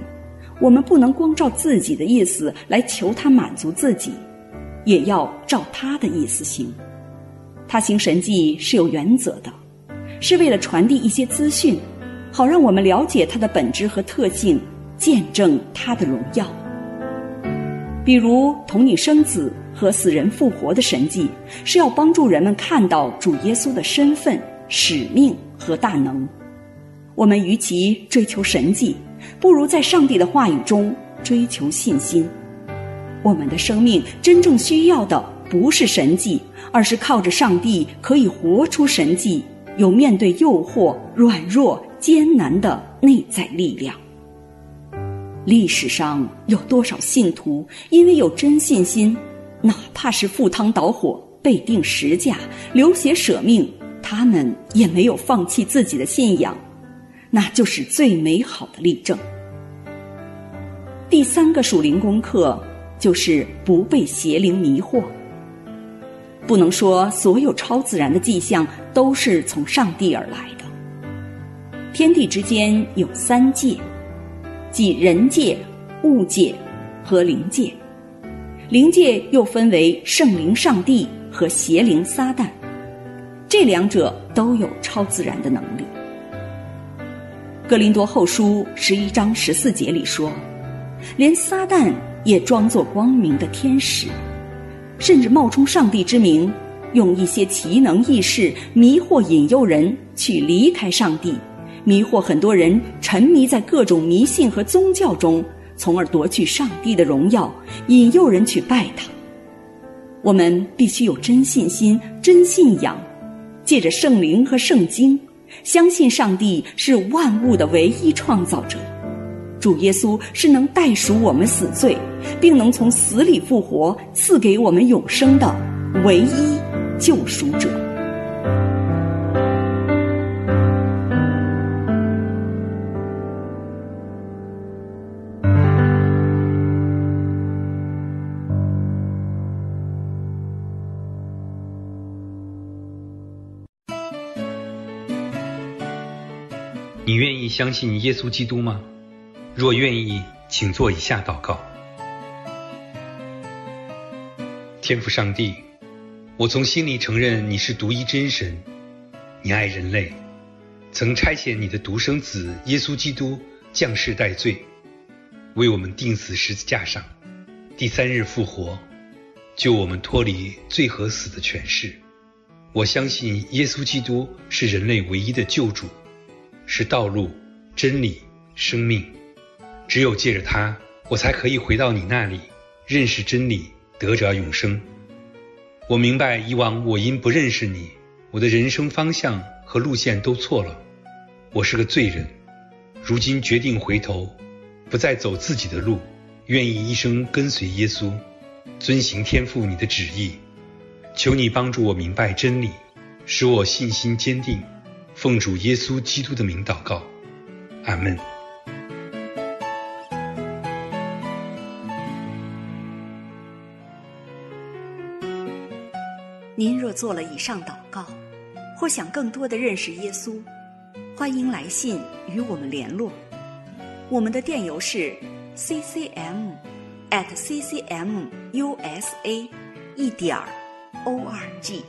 我们不能光照自己的意思来求他满足自己，也要照他的意思行。他行神迹是有原则的，是为了传递一些资讯，好让我们了解他的本质和特性，见证他的荣耀。比如童女生子和死人复活的神迹，是要帮助人们看到主耶稣的身份、使命和大能。我们与其追求神迹，不如在上帝的话语中追求信心。我们的生命真正需要的不是神迹。而是靠着上帝可以活出神迹，有面对诱惑、软弱、艰难的内在力量。历史上有多少信徒因为有真信心，哪怕是赴汤蹈火、被钉十架、流血舍命，他们也没有放弃自己的信仰，那就是最美好的例证。第三个属灵功课就是不被邪灵迷惑。不能说所有超自然的迹象都是从上帝而来的。天地之间有三界，即人界、物界和灵界。灵界又分为圣灵上帝和邪灵撒旦，这两者都有超自然的能力。格林多后书十一章十四节里说：“连撒旦也装作光明的天使，甚至冒充上帝之名，用一些奇能异事迷惑引诱人去离开上帝，迷惑很多人沉迷在各种迷信和宗教中，从而夺去上帝的荣耀，引诱人去拜他。我们必须有真信心、真信仰，借着圣灵和圣经。”相信上帝是万物的唯一创造者，主耶稣是能代赎我们死罪，并能从死里复活，赐给我们永生的唯一救赎者。相信耶稣基督吗？若愿意，请做以下祷告。天父上帝，我从心里承认你是独一真神，你爱人类，曾差遣你的独生子耶稣基督降世代罪，为我们钉死十字架上，第三日复活，救我们脱离罪和死的权势。我相信耶稣基督是人类唯一的救主。是道路、真理、生命，只有借着它，我才可以回到你那里，认识真理，得着永生。我明白以往我因不认识你，我的人生方向和路线都错了。我是个罪人，如今决定回头，不再走自己的路，愿意一生跟随耶稣，遵行天父你的旨意。求你帮助我明白真理，使我信心坚定。奉主耶稣基督的名祷告，阿门。您若做了以上祷告，或想更多的认识耶稣，欢迎来信与我们联络。我们的电邮是 ccm at ccmusa 一点 org。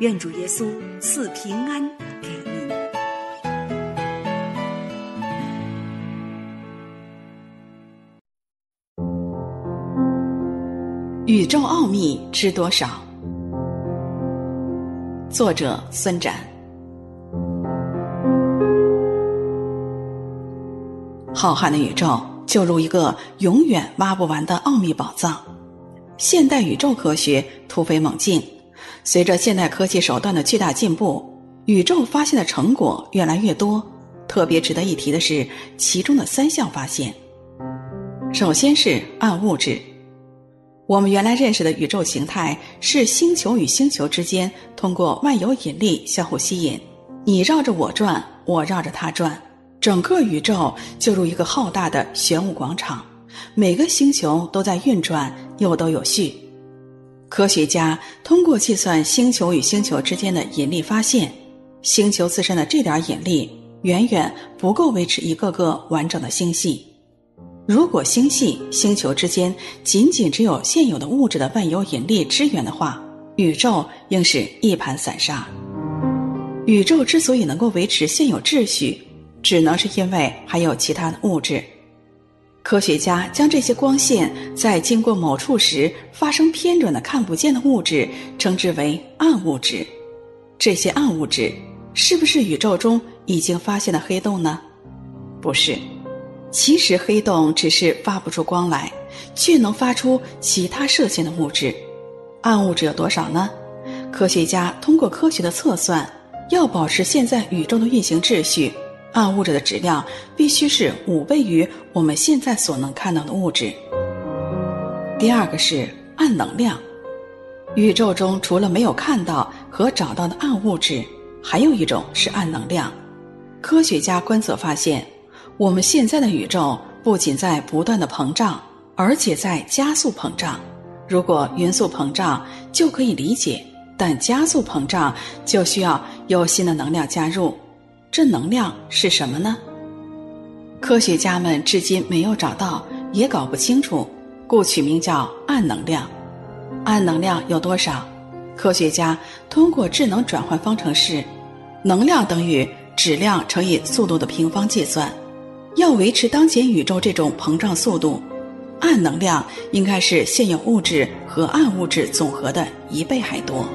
愿主耶稣赐平安给宇宙奥秘知多少？作者孙展。浩瀚的宇宙就如一个永远挖不完的奥秘宝藏，现代宇宙科学突飞猛进。随着现代科技手段的巨大进步，宇宙发现的成果越来越多。特别值得一提的是，其中的三项发现。首先是暗物质。我们原来认识的宇宙形态是星球与星球之间通过万有引力相互吸引，你绕着我转，我绕着它转，整个宇宙就如一个浩大的玄武广场，每个星球都在运转，又都有序。科学家通过计算星球与星球之间的引力，发现星球自身的这点引力远远不够维持一个个完整的星系。如果星系、星球之间仅仅只有现有的物质的万有引力支援的话，宇宙应是一盘散沙。宇宙之所以能够维持现有秩序，只能是因为还有其他的物质。科学家将这些光线在经过某处时发生偏转的看不见的物质称之为暗物质。这些暗物质是不是宇宙中已经发现的黑洞呢？不是，其实黑洞只是发不出光来，却能发出其他射线的物质。暗物质有多少呢？科学家通过科学的测算，要保持现在宇宙的运行秩序。暗物质的质量必须是五倍于我们现在所能看到的物质。第二个是暗能量。宇宙中除了没有看到和找到的暗物质，还有一种是暗能量。科学家观测发现，我们现在的宇宙不仅在不断的膨胀，而且在加速膨胀。如果匀速膨胀就可以理解，但加速膨胀就需要有新的能量加入。这能量是什么呢？科学家们至今没有找到，也搞不清楚，故取名叫暗能量。暗能量有多少？科学家通过智能转换方程式，能量等于质量乘以速度的平方计算。要维持当前宇宙这种膨胀速度，暗能量应该是现有物质和暗物质总和的一倍还多。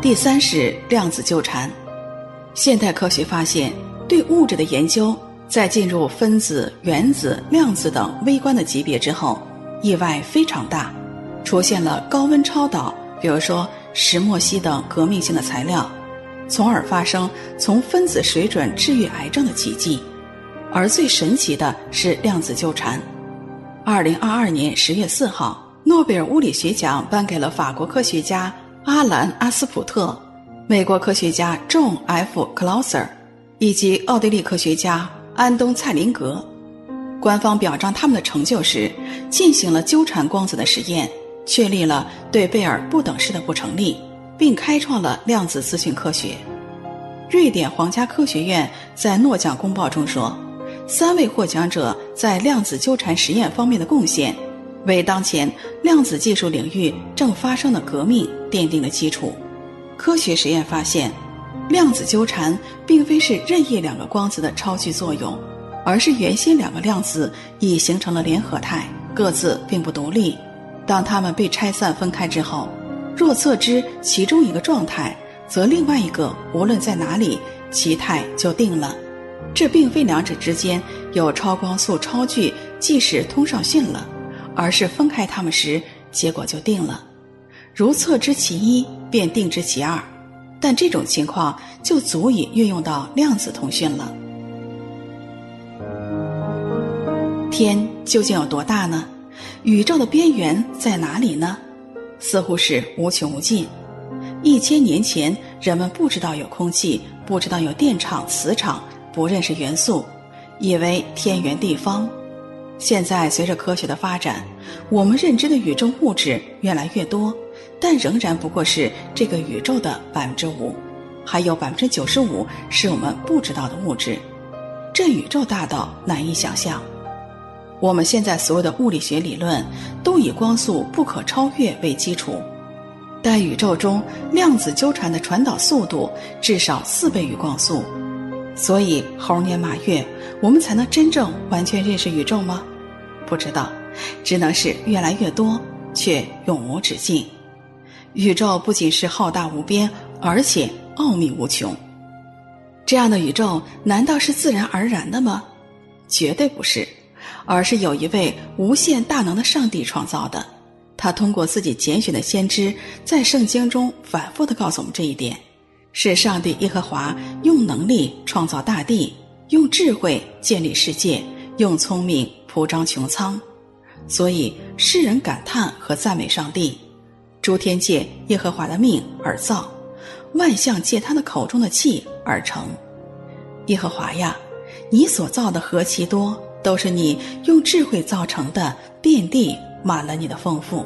第三是量子纠缠。现代科学发现，对物质的研究在进入分子、原子、量子等微观的级别之后，意外非常大，出现了高温超导，比如说石墨烯等革命性的材料，从而发生从分子水准治愈癌症的奇迹。而最神奇的是量子纠缠。二零二二年十月四号，诺贝尔物理学奖颁给了法国科学家阿兰·阿斯普特、美国科学家 John F. Clauser 以及奥地利科学家安东·蔡林格。官方表彰他们的成就时，进行了纠缠光子的实验，确立了对贝尔不等式的不成立，并开创了量子资讯科学。瑞典皇家科学院在诺奖公报中说。三位获奖者在量子纠缠实验方面的贡献，为当前量子技术领域正发生的革命奠定了基础。科学实验发现，量子纠缠并非是任意两个光子的超距作用，而是原先两个量子已形成了联合态，各自并不独立。当它们被拆散分开之后，若测知其中一个状态，则另外一个无论在哪里，其态就定了。这并非两者之间有超光速超距即使通上讯了，而是分开它们时结果就定了。如测知其一，便定知其二。但这种情况就足以运用到量子通讯了。天究竟有多大呢？宇宙的边缘在哪里呢？似乎是无穷无尽。一千年前，人们不知道有空气，不知道有电场、磁场。不认识元素，以为天圆地方。现在随着科学的发展，我们认知的宇宙物质越来越多，但仍然不过是这个宇宙的百分之五，还有百分之九十五是我们不知道的物质。这宇宙大到难以想象。我们现在所有的物理学理论都以光速不可超越为基础，但宇宙中量子纠缠的传导速度至少四倍于光速。所以猴年马月，我们才能真正完全认识宇宙吗？不知道，只能是越来越多，却永无止境。宇宙不仅是浩大无边，而且奥秘无穷。这样的宇宙难道是自然而然的吗？绝对不是，而是有一位无限大能的上帝创造的。他通过自己拣选的先知，在圣经中反复地告诉我们这一点。是上帝耶和华用能力创造大地，用智慧建立世界，用聪明铺张穹苍，所以世人感叹和赞美上帝。诸天借耶和华的命而造，万象借他的口中的气而成。耶和华呀，你所造的何其多，都是你用智慧造成的，遍地满了你的丰富。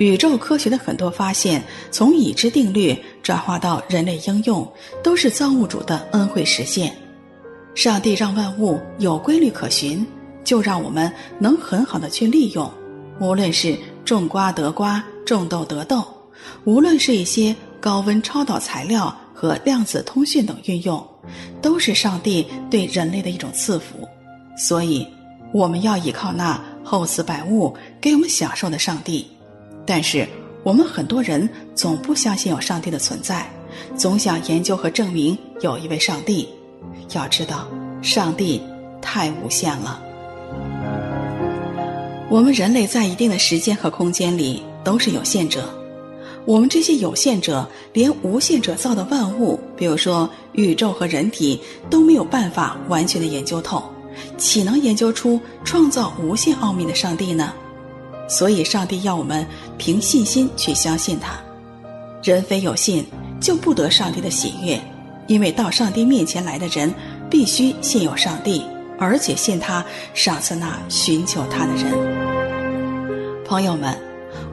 宇宙科学的很多发现，从已知定律转化到人类应用，都是造物主的恩惠实现。上帝让万物有规律可循，就让我们能很好的去利用。无论是种瓜得瓜，种豆得豆，无论是一些高温超导材料和量子通讯等运用，都是上帝对人类的一种赐福。所以，我们要依靠那厚赐百物给我们享受的上帝。但是，我们很多人总不相信有上帝的存在，总想研究和证明有一位上帝。要知道，上帝太无限了。我们人类在一定的时间和空间里都是有限者，我们这些有限者连无限者造的万物，比如说宇宙和人体，都没有办法完全的研究透，岂能研究出创造无限奥秘的上帝呢？所以，上帝要我们凭信心去相信他。人非有信，就不得上帝的喜悦。因为到上帝面前来的人，必须信有上帝，而且信他赏赐那寻求他的人。朋友们，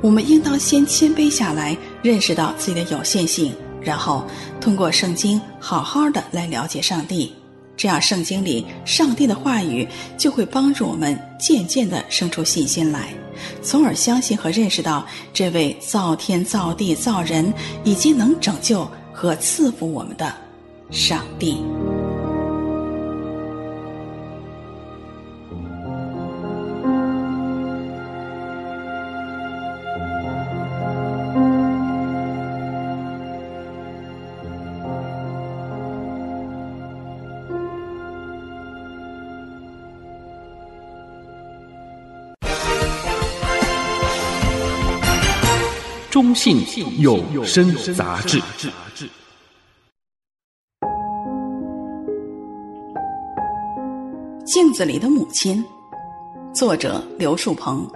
我们应当先谦卑下来，认识到自己的有限性，然后通过圣经好好的来了解上帝。这样，圣经里上帝的话语就会帮助我们渐渐地生出信心来，从而相信和认识到这位造天造地造人以及能拯救和赐福我们的上帝。信有声杂志。镜子里的母亲，作者刘树鹏。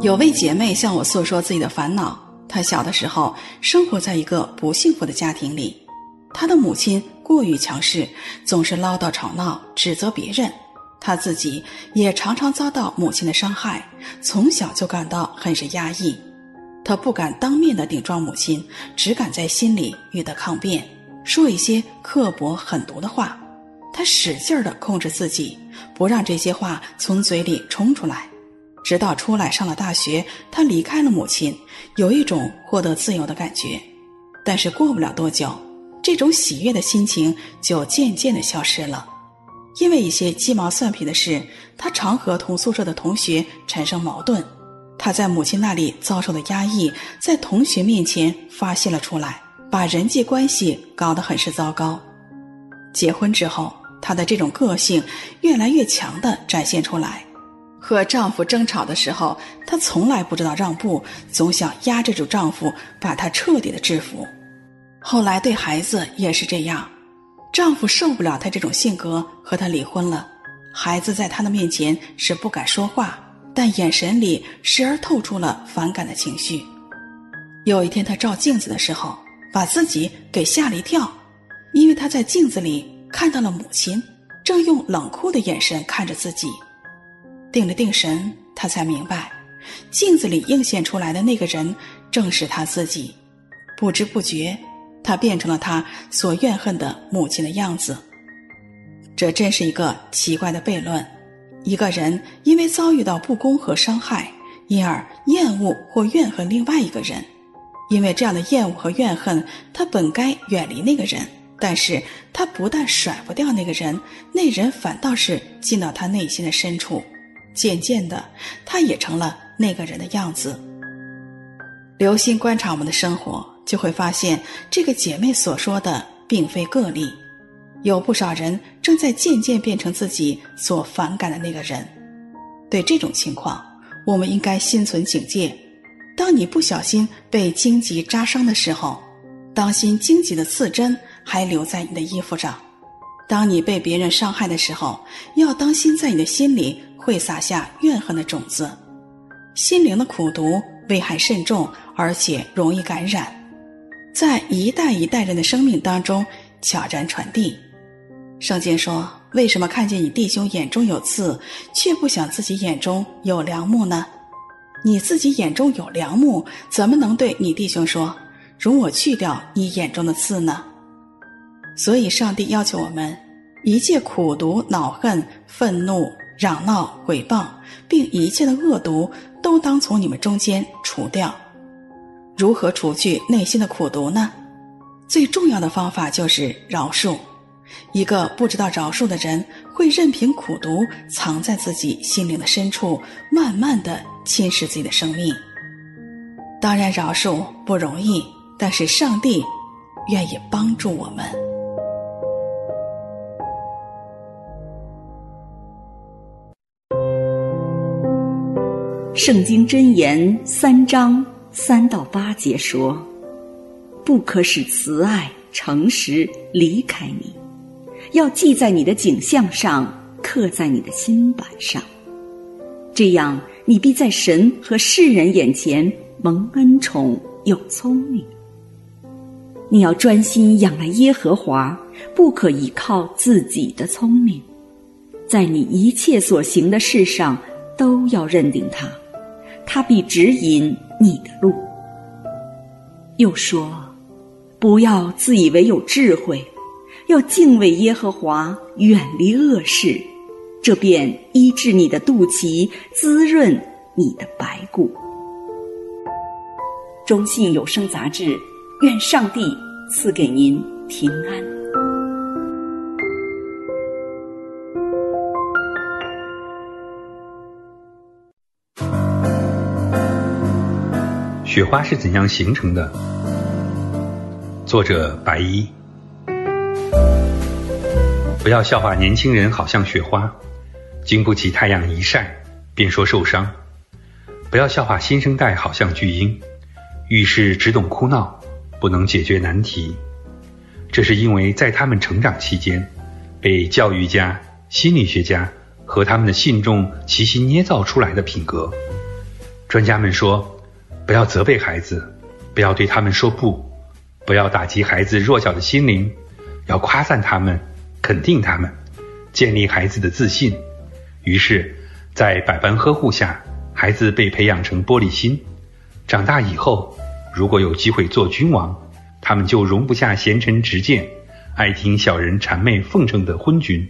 有位姐妹向我诉说自己的烦恼。她小的时候生活在一个不幸福的家庭里，她的母亲过于强势，总是唠叨吵闹，指责别人。他自己也常常遭到母亲的伤害，从小就感到很是压抑。他不敢当面的顶撞母亲，只敢在心里与她抗辩，说一些刻薄狠毒的话。他使劲的控制自己，不让这些话从嘴里冲出来。直到出来上了大学，他离开了母亲，有一种获得自由的感觉。但是过不了多久，这种喜悦的心情就渐渐的消失了。因为一些鸡毛蒜皮的事，他常和同宿舍的同学产生矛盾。他在母亲那里遭受的压抑，在同学面前发泄了出来，把人际关系搞得很是糟糕。结婚之后，她的这种个性越来越强的展现出来。和丈夫争吵的时候，她从来不知道让步，总想压制住丈夫，把他彻底的制服。后来对孩子也是这样。丈夫受不了她这种性格，和她离婚了。孩子在她的面前是不敢说话，但眼神里时而透出了反感的情绪。有一天，她照镜子的时候，把自己给吓了一跳，因为她在镜子里看到了母亲，正用冷酷的眼神看着自己。定了定神，她才明白，镜子里映现出来的那个人正是她自己。不知不觉。他变成了他所怨恨的母亲的样子，这真是一个奇怪的悖论。一个人因为遭遇到不公和伤害，因而厌恶或怨恨另外一个人，因为这样的厌恶和怨恨，他本该远离那个人，但是他不但甩不掉那个人，那人反倒是进到他内心的深处，渐渐的，他也成了那个人的样子。留心观察我们的生活。就会发现，这个姐妹所说的并非个例，有不少人正在渐渐变成自己所反感的那个人。对这种情况，我们应该心存警戒。当你不小心被荆棘扎伤的时候，当心荆棘的刺针还留在你的衣服上；当你被别人伤害的时候，要当心在你的心里会撒下怨恨的种子。心灵的苦毒危害甚重，而且容易感染。在一代一代人的生命当中悄然传递。圣经说：“为什么看见你弟兄眼中有刺，却不想自己眼中有梁木呢？你自己眼中有梁木，怎么能对你弟兄说：‘容我去掉你眼中的刺呢？’”所以，上帝要求我们，一切苦毒、恼恨、愤怒、嚷闹、毁谤，并一切的恶毒，都当从你们中间除掉。如何除去内心的苦毒呢？最重要的方法就是饶恕。一个不知道饶恕的人，会任凭苦毒藏在自己心灵的深处，慢慢的侵蚀自己的生命。当然，饶恕不容易，但是上帝愿意帮助我们。圣经箴言三章。三到八节说：“不可使慈爱、诚实离开你，要记在你的颈项上，刻在你的心板上。这样，你必在神和世人眼前蒙恩宠，又聪明。你要专心仰赖耶和华，不可依靠自己的聪明，在你一切所行的事上都要认定他，他必指引。”你的路。又说，不要自以为有智慧，要敬畏耶和华，远离恶事，这便医治你的肚脐，滋润你的白骨。中信有声杂志，愿上帝赐给您平安。雪花是怎样形成的？作者白衣。不要笑话年轻人，好像雪花，经不起太阳一晒便说受伤。不要笑话新生代，好像巨婴，遇事只懂哭闹，不能解决难题。这是因为在他们成长期间，被教育家、心理学家和他们的信众齐心捏造出来的品格。专家们说，不要责备孩子，不要对他们说不，不要打击孩子弱小的心灵，要夸赞他们。肯定他们，建立孩子的自信。于是，在百般呵护下，孩子被培养成玻璃心。长大以后，如果有机会做君王，他们就容不下贤臣直谏、爱听小人谄媚奉承的昏君；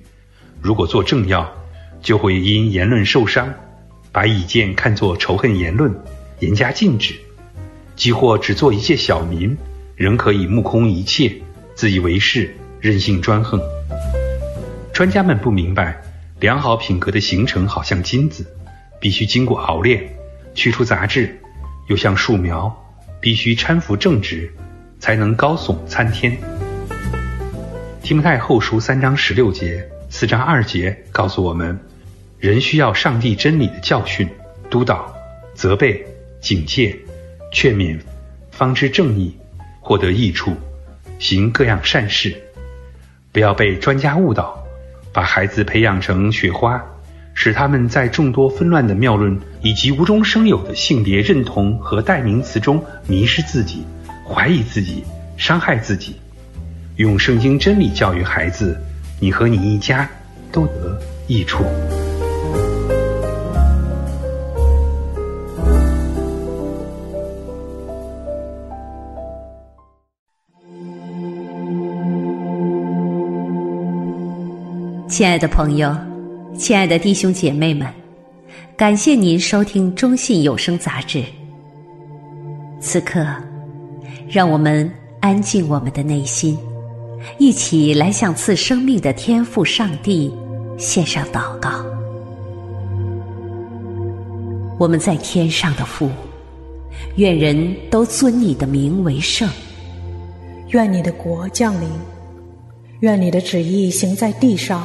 如果做政要，就会因言论受伤，把意见看作仇恨言论，严加禁止；即或只做一介小民，仍可以目空一切，自以为是，任性专横。专家们不明白，良好品格的形成好像金子，必须经过熬炼，去除杂质；又像树苗，必须搀扶正直，才能高耸参天。提摩太后书三章十六节、四章二节告诉我们，人需要上帝真理的教训、督导、责备、警戒、劝勉，方知正义，获得益处，行各样善事。不要被专家误导。把孩子培养成雪花，使他们在众多纷乱的谬论以及无中生有的性别认同和代名词中迷失自己、怀疑自己、伤害自己。用圣经真理教育孩子，你和你一家都得益处。亲爱的朋友，亲爱的弟兄姐妹们，感谢您收听中信有声杂志。此刻，让我们安静我们的内心，一起来向赐生命的天赋上帝献上祷告。我们在天上的父，愿人都尊你的名为圣，愿你的国降临。愿你的旨意行在地上，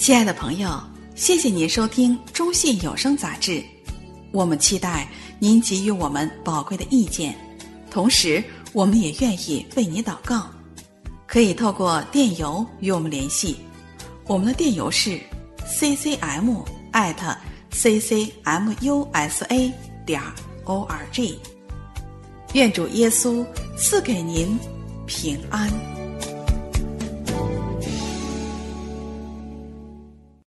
亲爱的朋友，谢谢您收听中信有声杂志。我们期待您给予我们宝贵的意见，同时我们也愿意为您祷告。可以透过电邮与我们联系，我们的电邮是 ccm at ccmusa 点 org。愿主耶稣赐给您平安。